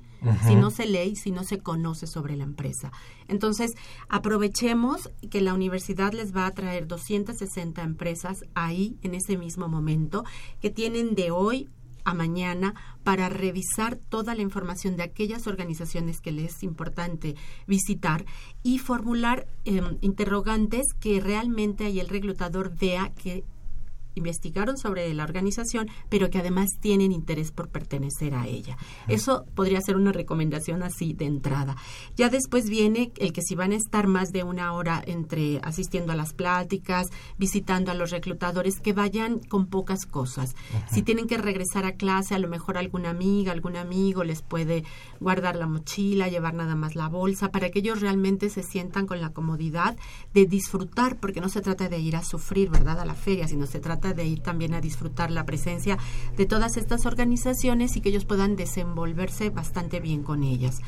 si no se lee y si no se conoce sobre la empresa. Entonces, aprovechemos que la universidad les va a traer 260 empresas ahí en ese mismo momento que tienen de hoy a mañana para revisar toda la información de aquellas organizaciones que les es importante visitar y formular em, interrogantes que realmente ahí el reclutador vea que investigaron sobre la organización, pero que además tienen interés por pertenecer a ella. Eso podría ser una recomendación así de entrada. Ya después viene el que si van a estar más de una hora entre asistiendo a las pláticas, visitando a los reclutadores, que vayan con pocas cosas. Si tienen que regresar a clase, a lo mejor alguna amiga, algún amigo les puede guardar la mochila, llevar nada más la bolsa, para que ellos realmente se sientan con la comodidad de disfrutar, porque no se trata de ir a sufrir, ¿verdad?, a la feria, sino se trata de ir también a disfrutar la presencia de todas estas organizaciones y que ellos puedan desenvolverse bastante bien con ellas.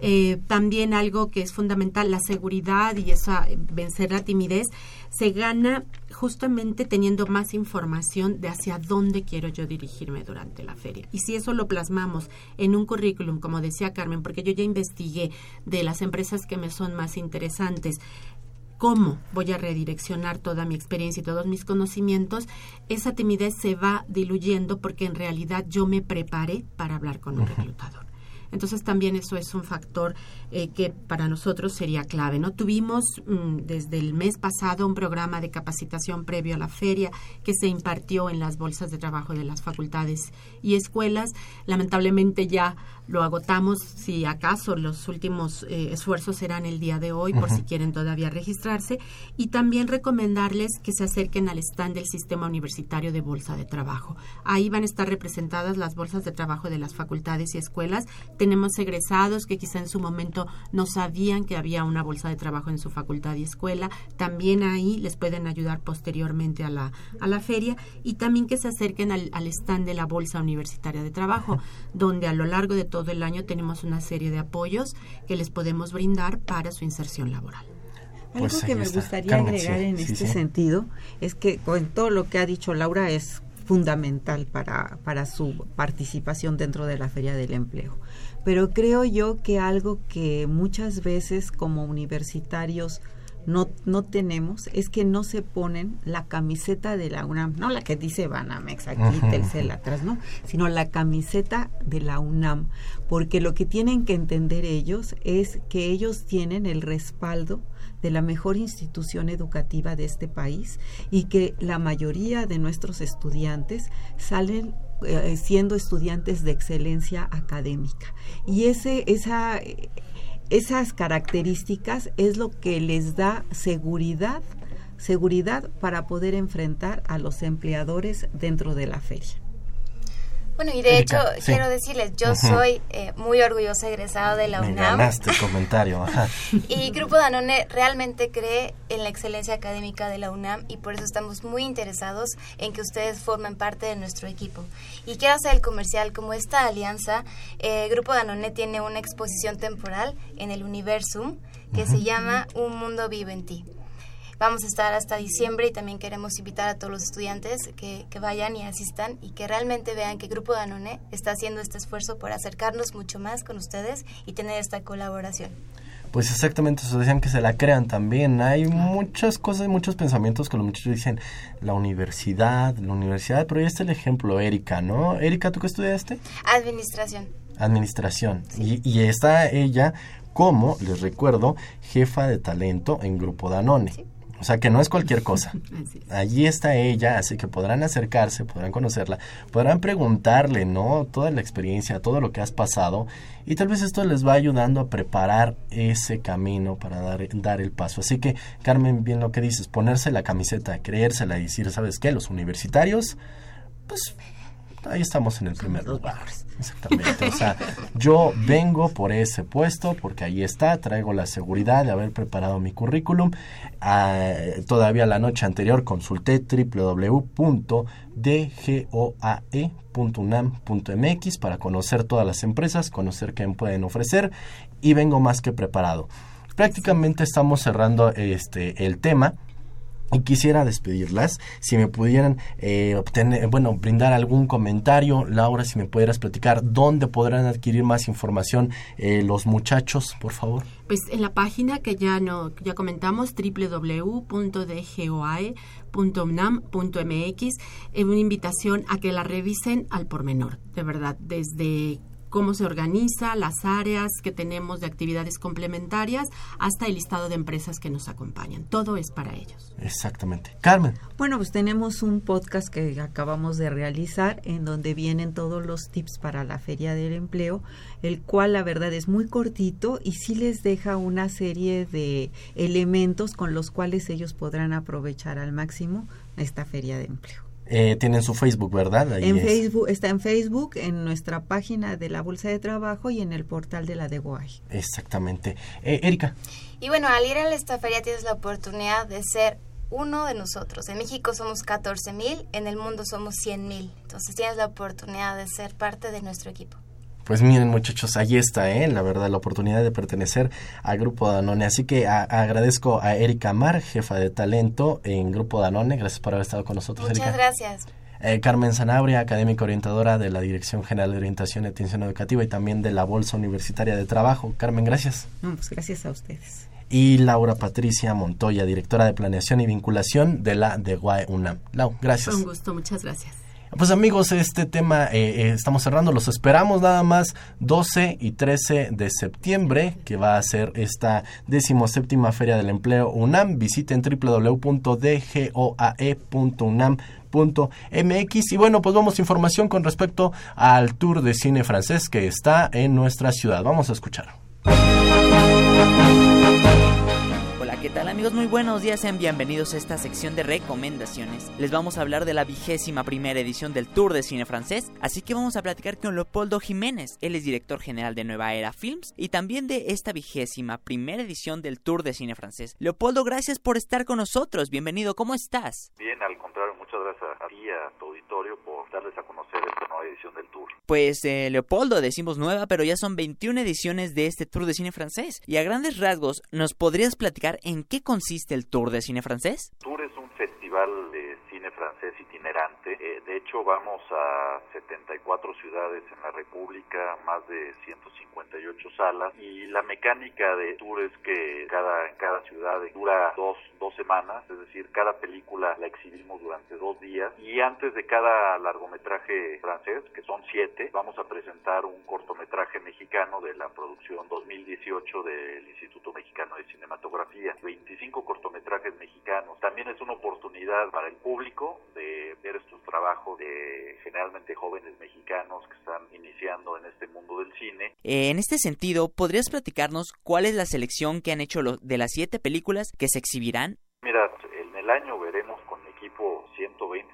Eh, también algo que es fundamental, la seguridad y esa vencer la timidez, se gana justamente teniendo más información de hacia dónde quiero yo dirigirme durante la feria. Y si eso lo plasmamos en un currículum, como decía Carmen, porque yo ya investigué de las empresas que me son más interesantes, cómo voy a redireccionar toda mi experiencia y todos mis conocimientos, esa timidez se va diluyendo porque en realidad yo me preparé para hablar con un reclutador. Entonces también eso es un factor eh, que para nosotros sería clave. No tuvimos mm, desde el mes pasado un programa de capacitación previo a la feria que se impartió en las bolsas de trabajo de las facultades y escuelas. Lamentablemente ya lo agotamos, si acaso los últimos eh, esfuerzos serán el día de hoy, por si quieren todavía registrarse, y también recomendarles que se acerquen al stand del Sistema Universitario de Bolsa de Trabajo. Ahí van a estar representadas las bolsas de trabajo de las facultades y escuelas. Tenemos egresados que quizá en su momento no sabían que había una bolsa de trabajo en su facultad y escuela. También ahí les pueden ayudar posteriormente a la, a la feria y también que se acerquen al, al stand de la Bolsa Universitaria de Trabajo, donde a lo largo de todo el año tenemos una serie de apoyos que les podemos brindar para su inserción laboral. Algo Pues que me está. gustaría Carmen, agregar sí, en sí, este sí. sentido es que con todo lo que ha dicho Laura es fundamental para, para su participación dentro de la Feria del Empleo. Pero creo yo que algo que muchas veces como universitarios no, no tenemos es que no se ponen la camiseta de la UNAM, no la que dice Banamex aquí. Telcel atrás, ¿no? Sino la camiseta de la UNAM, porque lo que tienen que entender ellos es que ellos tienen el respaldo de la mejor institución educativa de este país y que la mayoría de nuestros estudiantes salen eh, siendo estudiantes de excelencia académica. Y ese, esa, esas características es lo que les da seguridad, seguridad para poder enfrentar a los empleadores dentro de la feria. Bueno, y de Erika, hecho, sí. quiero decirles, yo soy eh, muy orgullosa egresada de la Me UNAM. ganaste el *laughs* comentario. ajá. Y Grupo Danone realmente cree en la excelencia académica de la UNAM y por eso estamos muy interesados en que ustedes formen parte de nuestro equipo. Y quiero hacer el comercial, como esta alianza, eh, Grupo Danone tiene una exposición temporal en el Universum que se llama Un Mundo Vivo en Ti. Vamos a estar hasta diciembre y también queremos invitar a todos los estudiantes que, que vayan y asistan y que realmente vean que Grupo Danone está haciendo este esfuerzo por acercarnos mucho más con ustedes y tener esta colaboración. Pues exactamente eso, decían que se la crean también. Hay muchas cosas, muchos pensamientos que los muchachos dicen, la universidad, la universidad, pero ahí está el ejemplo, Erika, ¿no? Erika, ¿tú qué estudiaste? Administración. Administración. Y, y está ella como, les recuerdo, jefa de talento en Grupo Danone. O sea que no es cualquier cosa. *laughs* Allí está ella, así que podrán acercarse, podrán conocerla, podrán preguntarle, ¿no? Toda la experiencia, todo lo que has pasado, y tal vez esto les va ayudando a preparar ese camino para dar, dar el paso. Así que, Carmen, bien lo que dices, ponerse la camiseta, creérsela y decir, ¿sabes qué? Los universitarios, pues ahí estamos en el primer lugar. Exactamente. O sea, yo vengo por ese puesto porque ahí está, traigo la seguridad de haber preparado mi currículum. Ah, todavía la noche anterior consulté www.dgoae.unam.mx para conocer todas las empresas, conocer qué pueden ofrecer y vengo más que preparado. Prácticamente estamos cerrando este el tema. Y quisiera despedirlas, si me pudieran eh, obtener, bueno, brindar algún comentario, Laura, si me pudieras platicar dónde podrán adquirir más información eh, los muchachos, por favor. Pues en la página que ya no ya comentamos www.dgoae.unam.mx es una invitación a que la revisen al por menor, de verdad, desde cómo se organiza, las áreas que tenemos de actividades complementarias, hasta el listado de empresas que nos acompañan. Todo es para ellos. Exactamente. Carmen. Bueno, pues tenemos un podcast que acabamos de realizar en donde vienen todos los tips para la Feria del Empleo, el cual la verdad es muy cortito y sí les deja una serie de elementos con los cuales ellos podrán aprovechar al máximo esta Feria de Empleo. Eh, tienen su Facebook, ¿verdad? Ahí en es. Facebook, está en Facebook, en nuestra página de la Bolsa de Trabajo y en el portal de la de Guay. Exactamente. Eh, Erika. Y bueno, al ir a esta feria tienes la oportunidad de ser uno de nosotros. En México somos 14 mil, en el mundo somos 100 mil. Entonces tienes la oportunidad de ser parte de nuestro equipo. Pues miren muchachos, ahí está, ¿eh? la verdad, la oportunidad de pertenecer al Grupo Danone. Así que a- agradezco a Erika Mar, jefa de talento en Grupo Danone. Gracias por haber estado con nosotros, Muchas Erika. gracias. Eh, Carmen Sanabria, académica orientadora de la Dirección General de Orientación y Atención Educativa y también de la Bolsa Universitaria de Trabajo. Carmen, gracias. No, pues gracias a ustedes. Y Laura Patricia Montoya, directora de Planeación y Vinculación de la de UNAM. Lau, gracias. Un gusto, muchas gracias. Pues amigos, este tema eh, eh, estamos cerrando, los esperamos nada más 12 y 13 de septiembre, que va a ser esta decimoséptima Feria del Empleo UNAM. Visiten www.dgoae.unam.mx y bueno, pues vamos a información con respecto al tour de cine francés que está en nuestra ciudad. Vamos a escuchar. ¿Qué tal amigos? Muy buenos días, sean bienvenidos a esta sección de recomendaciones. Les vamos a hablar de la vigésima primera edición del Tour de Cine Francés, así que vamos a platicar con Leopoldo Jiménez, él es director general de Nueva Era Films y también de esta vigésima primera edición del Tour de Cine Francés. Leopoldo, gracias por estar con nosotros, bienvenido, ¿cómo estás? Bien, al contrario, muchas gracias a ti a tu auditorio por darles a conocer esta nueva edición del Tour. Pues eh, Leopoldo, decimos nueva, pero ya son 21 ediciones de este Tour de Cine Francés. Y a grandes rasgos, ¿nos podrías platicar en qué consiste el Tour de Cine Francés? Tour es un festival de cine francés itinerante. Eh, de hecho, vamos a 74 ciudades en la República, más de 158 salas. Y la mecánica de Tour es que cada, en cada ciudad dura dos, dos semanas, es decir, cada película la exhibimos durante dos días. Y antes de cada largometraje francés, que son siete, vamos a presentar un cortometraje mexicano de la producción 2018 del Instituto Mexicano de Cinematografía. 25 cortometrajes mexicanos. También es una oportunidad para el público de ver estos trabajos de generalmente jóvenes mexicanos que están iniciando en este mundo del cine. Eh, en este sentido, ¿podrías platicarnos cuál es la selección que han hecho de las siete películas que se exhibirán? Mira, en el año veremos con mi equipo 120,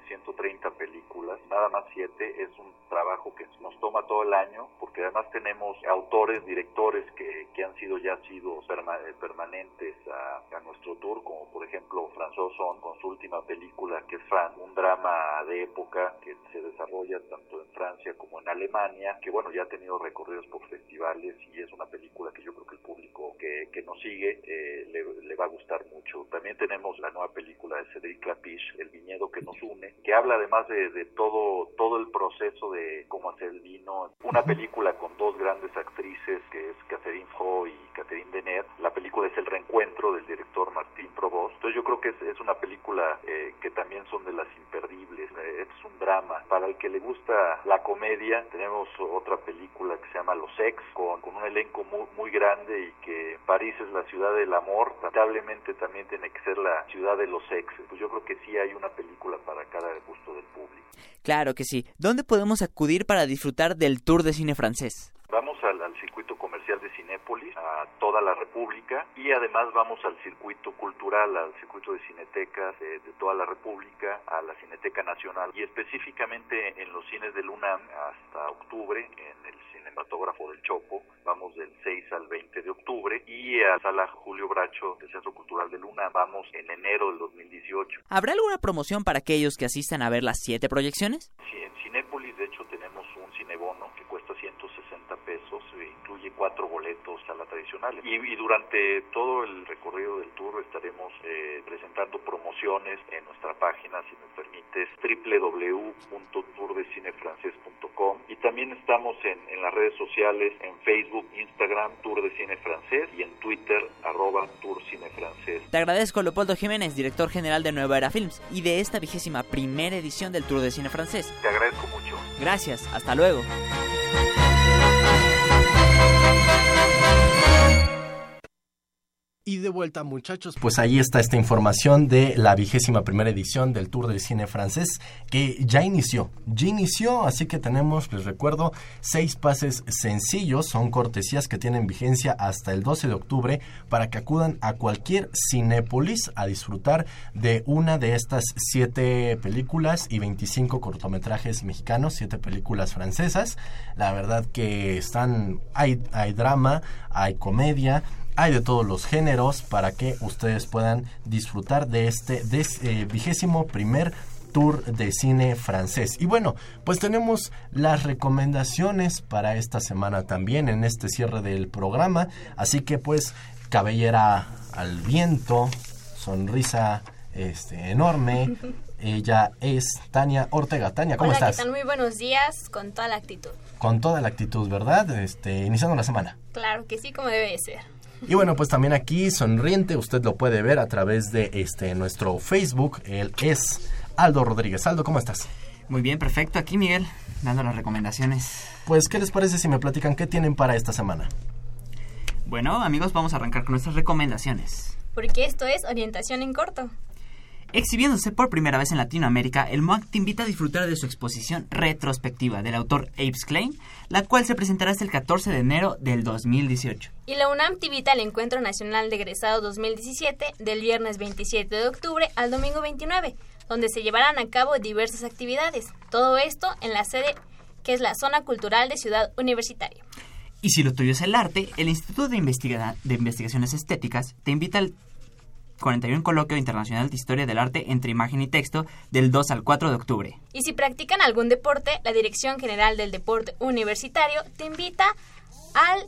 130 películas, nada más siete, es un trabajo que nos toma todo el año, porque además tenemos autores, directores que, que han sido ya sido permanentes a, a, nuestro tour, como por ejemplo François Son con su última película que es Fran, un drama de época que se desarrolla tanto en Francia como en Alemania, que bueno, ya ha tenido recorridos por festivales y es una película que yo creo que el público que, que nos sigue eh, le, le, va a gustar mucho. También tenemos la nueva película de Cédric Clapiche, El viñedo que nos une, que habla además de, de todo, todo el proceso de cómo hacer el vino. Una película con dos grandes actrices, que es Catherine Fro y Catherine Deneuve. La película es el reencuentro del director Martín Provost. Entonces yo creo que es, es una película eh, que también son de las imperdibles. Eh, es un drama. Para el que le gusta la comedia, tenemos otra película que se llama Los Ex, con, con un elenco muy, muy grande y que París es la ciudad del amor. Lamentablemente también tiene que ser la ciudad de los ex. Pues yo creo que sí hay una película para cada gusto del público. Claro que sí. ¿Dónde podemos acudir para disfrutar del Tour de Cine Francés? Vamos al, al, circuito comercial de Cinépolis, a toda la República, y además vamos al circuito cultural, al circuito de cinetecas de, de, toda la República, a la Cineteca Nacional, y específicamente en los cines del UNAM hasta octubre, en el cinematógrafo del Chopo, vamos del 6 al 20 de octubre, y a Sala Julio Bracho del Centro Cultural del UNAM, vamos en enero del 2018. ¿Habrá alguna promoción para aquellos que asistan a ver las siete proyecciones? Sí, en Cinépolis, de hecho, tenemos un cinebono que cuesta 160 pesos, e incluye cuatro boletos a la tradicional. Y, y, durante todo el recorrido del tour estaremos eh, presentando promociones en nuestra página, si me permites, www.tourdecinefrancés.com. Y también estamos en, en, las redes sociales, en Facebook, Instagram, Tour de Cine Francés, y en Twitter, arroba Tour Cine Francés. Te agradezco, Leopoldo Jiménez, director general de Nueva Era Films, y de esta vigésima primera edición del Tour de Cine Francés. Te agradezco mucho. Gracias, hasta luego. Y de vuelta muchachos, pues ahí está esta información de la vigésima primera edición del Tour del Cine Francés que ya inició, ya inició, así que tenemos, les recuerdo, seis pases sencillos, son cortesías que tienen vigencia hasta el 12 de octubre para que acudan a cualquier Cinépolis a disfrutar de una de estas siete películas y 25 cortometrajes mexicanos, siete películas francesas. La verdad que están, hay, hay drama, hay comedia, hay de todos los géneros para que ustedes puedan disfrutar de este eh, vigésimo primer tour de cine francés. Y bueno, pues tenemos las recomendaciones para esta semana también en este cierre del programa. Así que pues cabellera al viento, sonrisa este, enorme. *laughs* Ella es Tania Ortega. Tania, ¿cómo Hola, estás? ¿qué tal? Muy buenos días, con toda la actitud. Con toda la actitud, ¿verdad? Este, iniciando la semana. Claro que sí, como debe ser. Y bueno, pues también aquí sonriente, usted lo puede ver a través de este nuestro Facebook. Él es Aldo Rodríguez. Aldo, ¿cómo estás? Muy bien, perfecto. Aquí Miguel, dando las recomendaciones. Pues, ¿qué les parece si me platican qué tienen para esta semana? Bueno, amigos, vamos a arrancar con nuestras recomendaciones. Porque esto es orientación en corto. Exhibiéndose por primera vez en Latinoamérica, el MOAC te invita a disfrutar de su exposición retrospectiva del autor Apes Klein, la cual se presentará hasta el 14 de enero del 2018. Y la UNAM te invita al Encuentro Nacional de Egresados 2017 del viernes 27 de octubre al domingo 29, donde se llevarán a cabo diversas actividades. Todo esto en la sede que es la Zona Cultural de Ciudad Universitaria. Y si lo tuyo es el arte, el Instituto de, Investiga de Investigaciones Estéticas te invita al 41 Coloquio Internacional de Historia del Arte entre Imagen y Texto del 2 al 4 de octubre. Y si practican algún deporte, la Dirección General del Deporte Universitario te invita al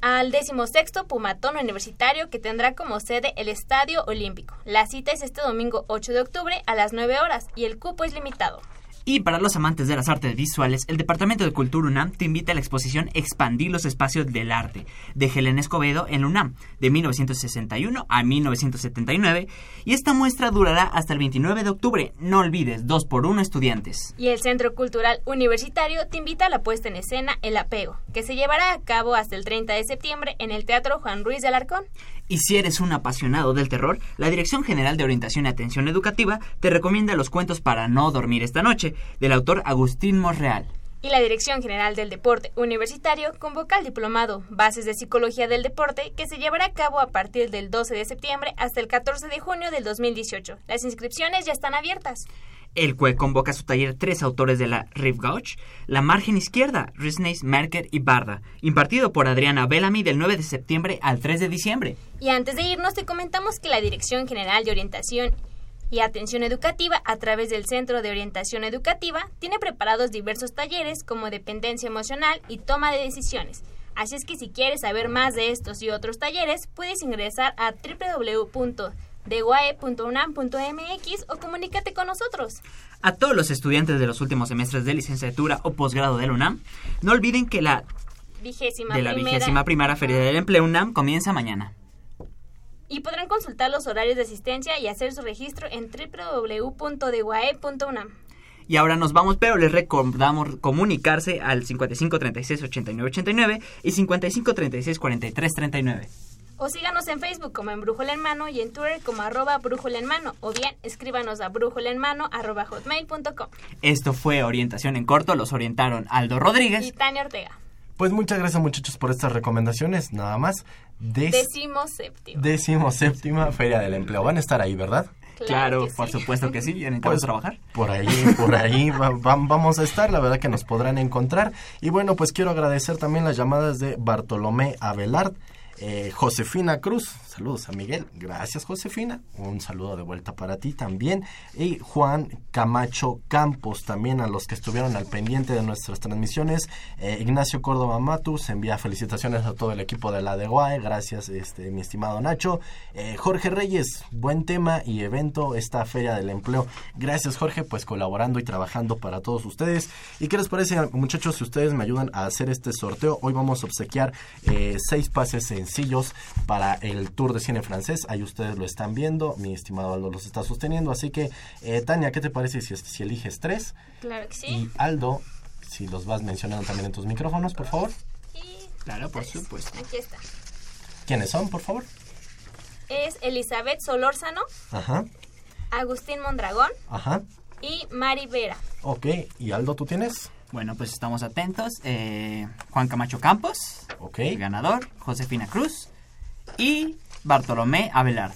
al decimosexto Pumatón Universitario que tendrá como sede el Estadio Olímpico. La cita es este domingo 8 de octubre a las 9 horas y el cupo es limitado. Y para los amantes de las artes visuales, el Departamento de Cultura UNAM te invita a la exposición Expandir los espacios del arte de Helen Escobedo en UNAM de 1961 a 1979 y esta muestra durará hasta el 29 de octubre. No olvides, dos por uno estudiantes. Y el Centro Cultural Universitario te invita a la puesta en escena El Apego, que se llevará a cabo hasta el 30 de septiembre en el Teatro Juan Ruiz de Alarcón. Y si eres un apasionado del terror, la Dirección General de Orientación y Atención Educativa te recomienda los cuentos para no dormir esta noche, del autor Agustín Monreal. Y la Dirección General del Deporte Universitario convoca al diplomado Bases de Psicología del Deporte que se llevará a cabo a partir del 12 de septiembre hasta el 14 de junio del 2018. Las inscripciones ya están abiertas. El CUE convoca a su taller tres autores de la Rive Gauche, La Margen Izquierda, Risneis, Merker y Barda, impartido por Adriana Bellamy del 9 de septiembre al 3 de diciembre. Y antes de irnos te comentamos que la Dirección General de Orientación y Atención Educativa a través del Centro de Orientación Educativa tiene preparados diversos talleres como dependencia emocional y toma de decisiones. Así es que si quieres saber más de estos y otros talleres, puedes ingresar a www de uae.unam.mx o comunícate con nosotros. A todos los estudiantes de los últimos semestres de licenciatura o posgrado de la UNAM, no olviden que la vigésima de la primera... vigésima primera Feria del Empleo UNAM comienza mañana. Y podrán consultar los horarios de asistencia y hacer su registro en www.deguae.unam. Y ahora nos vamos, pero les recordamos comunicarse al 55 36 89 89 y 55 36 43 39. O síganos en Facebook como en Brújula en Mano y en Twitter como arroba Brújula en Mano. O bien escríbanos a brújula en mano arroba hotmail.com. Esto fue Orientación en Corto. Los orientaron Aldo Rodríguez y Tania Ortega. Pues muchas gracias muchachos por estas recomendaciones. Nada más. Des... Décimo séptima. Décimo séptima Feria del Empleo. Van a estar ahí, ¿verdad? Claro, por supuesto que sí, necesitamos pues, trabajar. Por ahí, por ahí vamos a estar, la verdad que nos podrán encontrar. Y bueno, pues quiero agradecer también las llamadas de Bartolomé Abelard, eh, Josefina Cruz, saludos a Miguel, gracias Josefina, un saludo de vuelta para ti también, y Juan Camacho Campos, también a los que estuvieron al pendiente de nuestras transmisiones, eh, Ignacio Córdoba Matus, envía felicitaciones a todo el equipo de la DEGUAE, gracias este, mi estimado Nacho, eh, Jorge Reyes, buen tema y evento, esta Feria del Empleo, gracias Jorge, pues colaborando y trabajando para todos ustedes, y qué les parece muchachos si ustedes me ayudan a hacer este sorteo, hoy vamos a obsequiar seis pases en sencillos para el Tour de Cine Francés. Ahí ustedes lo están viendo. Mi estimado Aldo los está sosteniendo. Así que, eh, Tania, ¿qué te parece si, si eliges tres? Claro que sí. Y Aldo, si los vas mencionando también en tus micrófonos, por favor. claro, por supuesto. Aquí está. ¿Quiénes son, por favor? Es Elizabeth Solórzano. Ajá. Agustín Mondragón. Ajá. Y Mari Vera. Ok, ¿y Aldo tú tienes? Bueno, pues estamos atentos. Eh, Juan Camacho Campos, ok, ganador. Josefina Cruz y Bartolomé Abelard.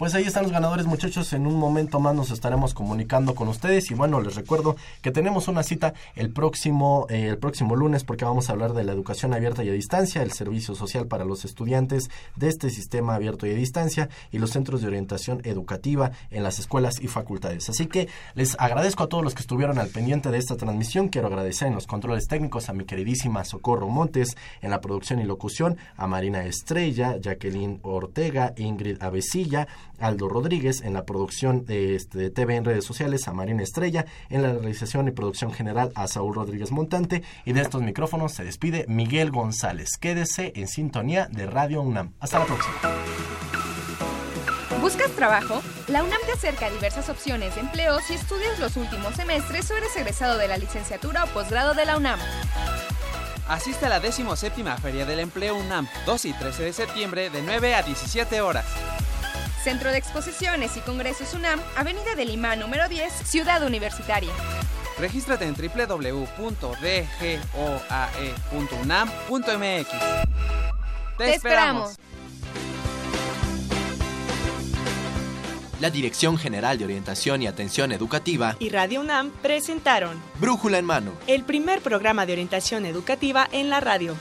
Pues ahí están los ganadores muchachos, en un momento más nos estaremos comunicando con ustedes. Y bueno, les recuerdo que tenemos una cita el próximo, eh, el próximo lunes porque vamos a hablar de la educación abierta y a distancia, el servicio social para los estudiantes de este sistema abierto y a distancia y los centros de orientación educativa en las escuelas y facultades. Así que les agradezco a todos los que estuvieron al pendiente de esta transmisión, quiero agradecer en los controles técnicos a mi queridísima Socorro Montes en la producción y locución, a Marina Estrella, Jacqueline Ortega, Ingrid Avesilla, Aldo Rodríguez, en la producción de, este, de TV en redes sociales a Marina Estrella, en la realización y producción general a Saúl Rodríguez Montante y de estos micrófonos se despide Miguel González. Quédese en sintonía de Radio UNAM. Hasta la próxima. ¿Buscas trabajo? La UNAM te acerca a diversas opciones de empleo si estudias los últimos semestres o eres egresado de la licenciatura o posgrado de la UNAM. Asiste a la 17 Feria del Empleo UNAM, 2 y 13 de septiembre de 9 a 17 horas. Centro de Exposiciones y Congresos UNAM, Avenida de Lima número 10, Ciudad Universitaria. Regístrate en www.dgoae.unam.mx. Te, esperamos. La Dirección General de Orientación y Atención Educativa y Radio UNAM presentaron Brújula en Mano, el primer programa de orientación educativa en la radio.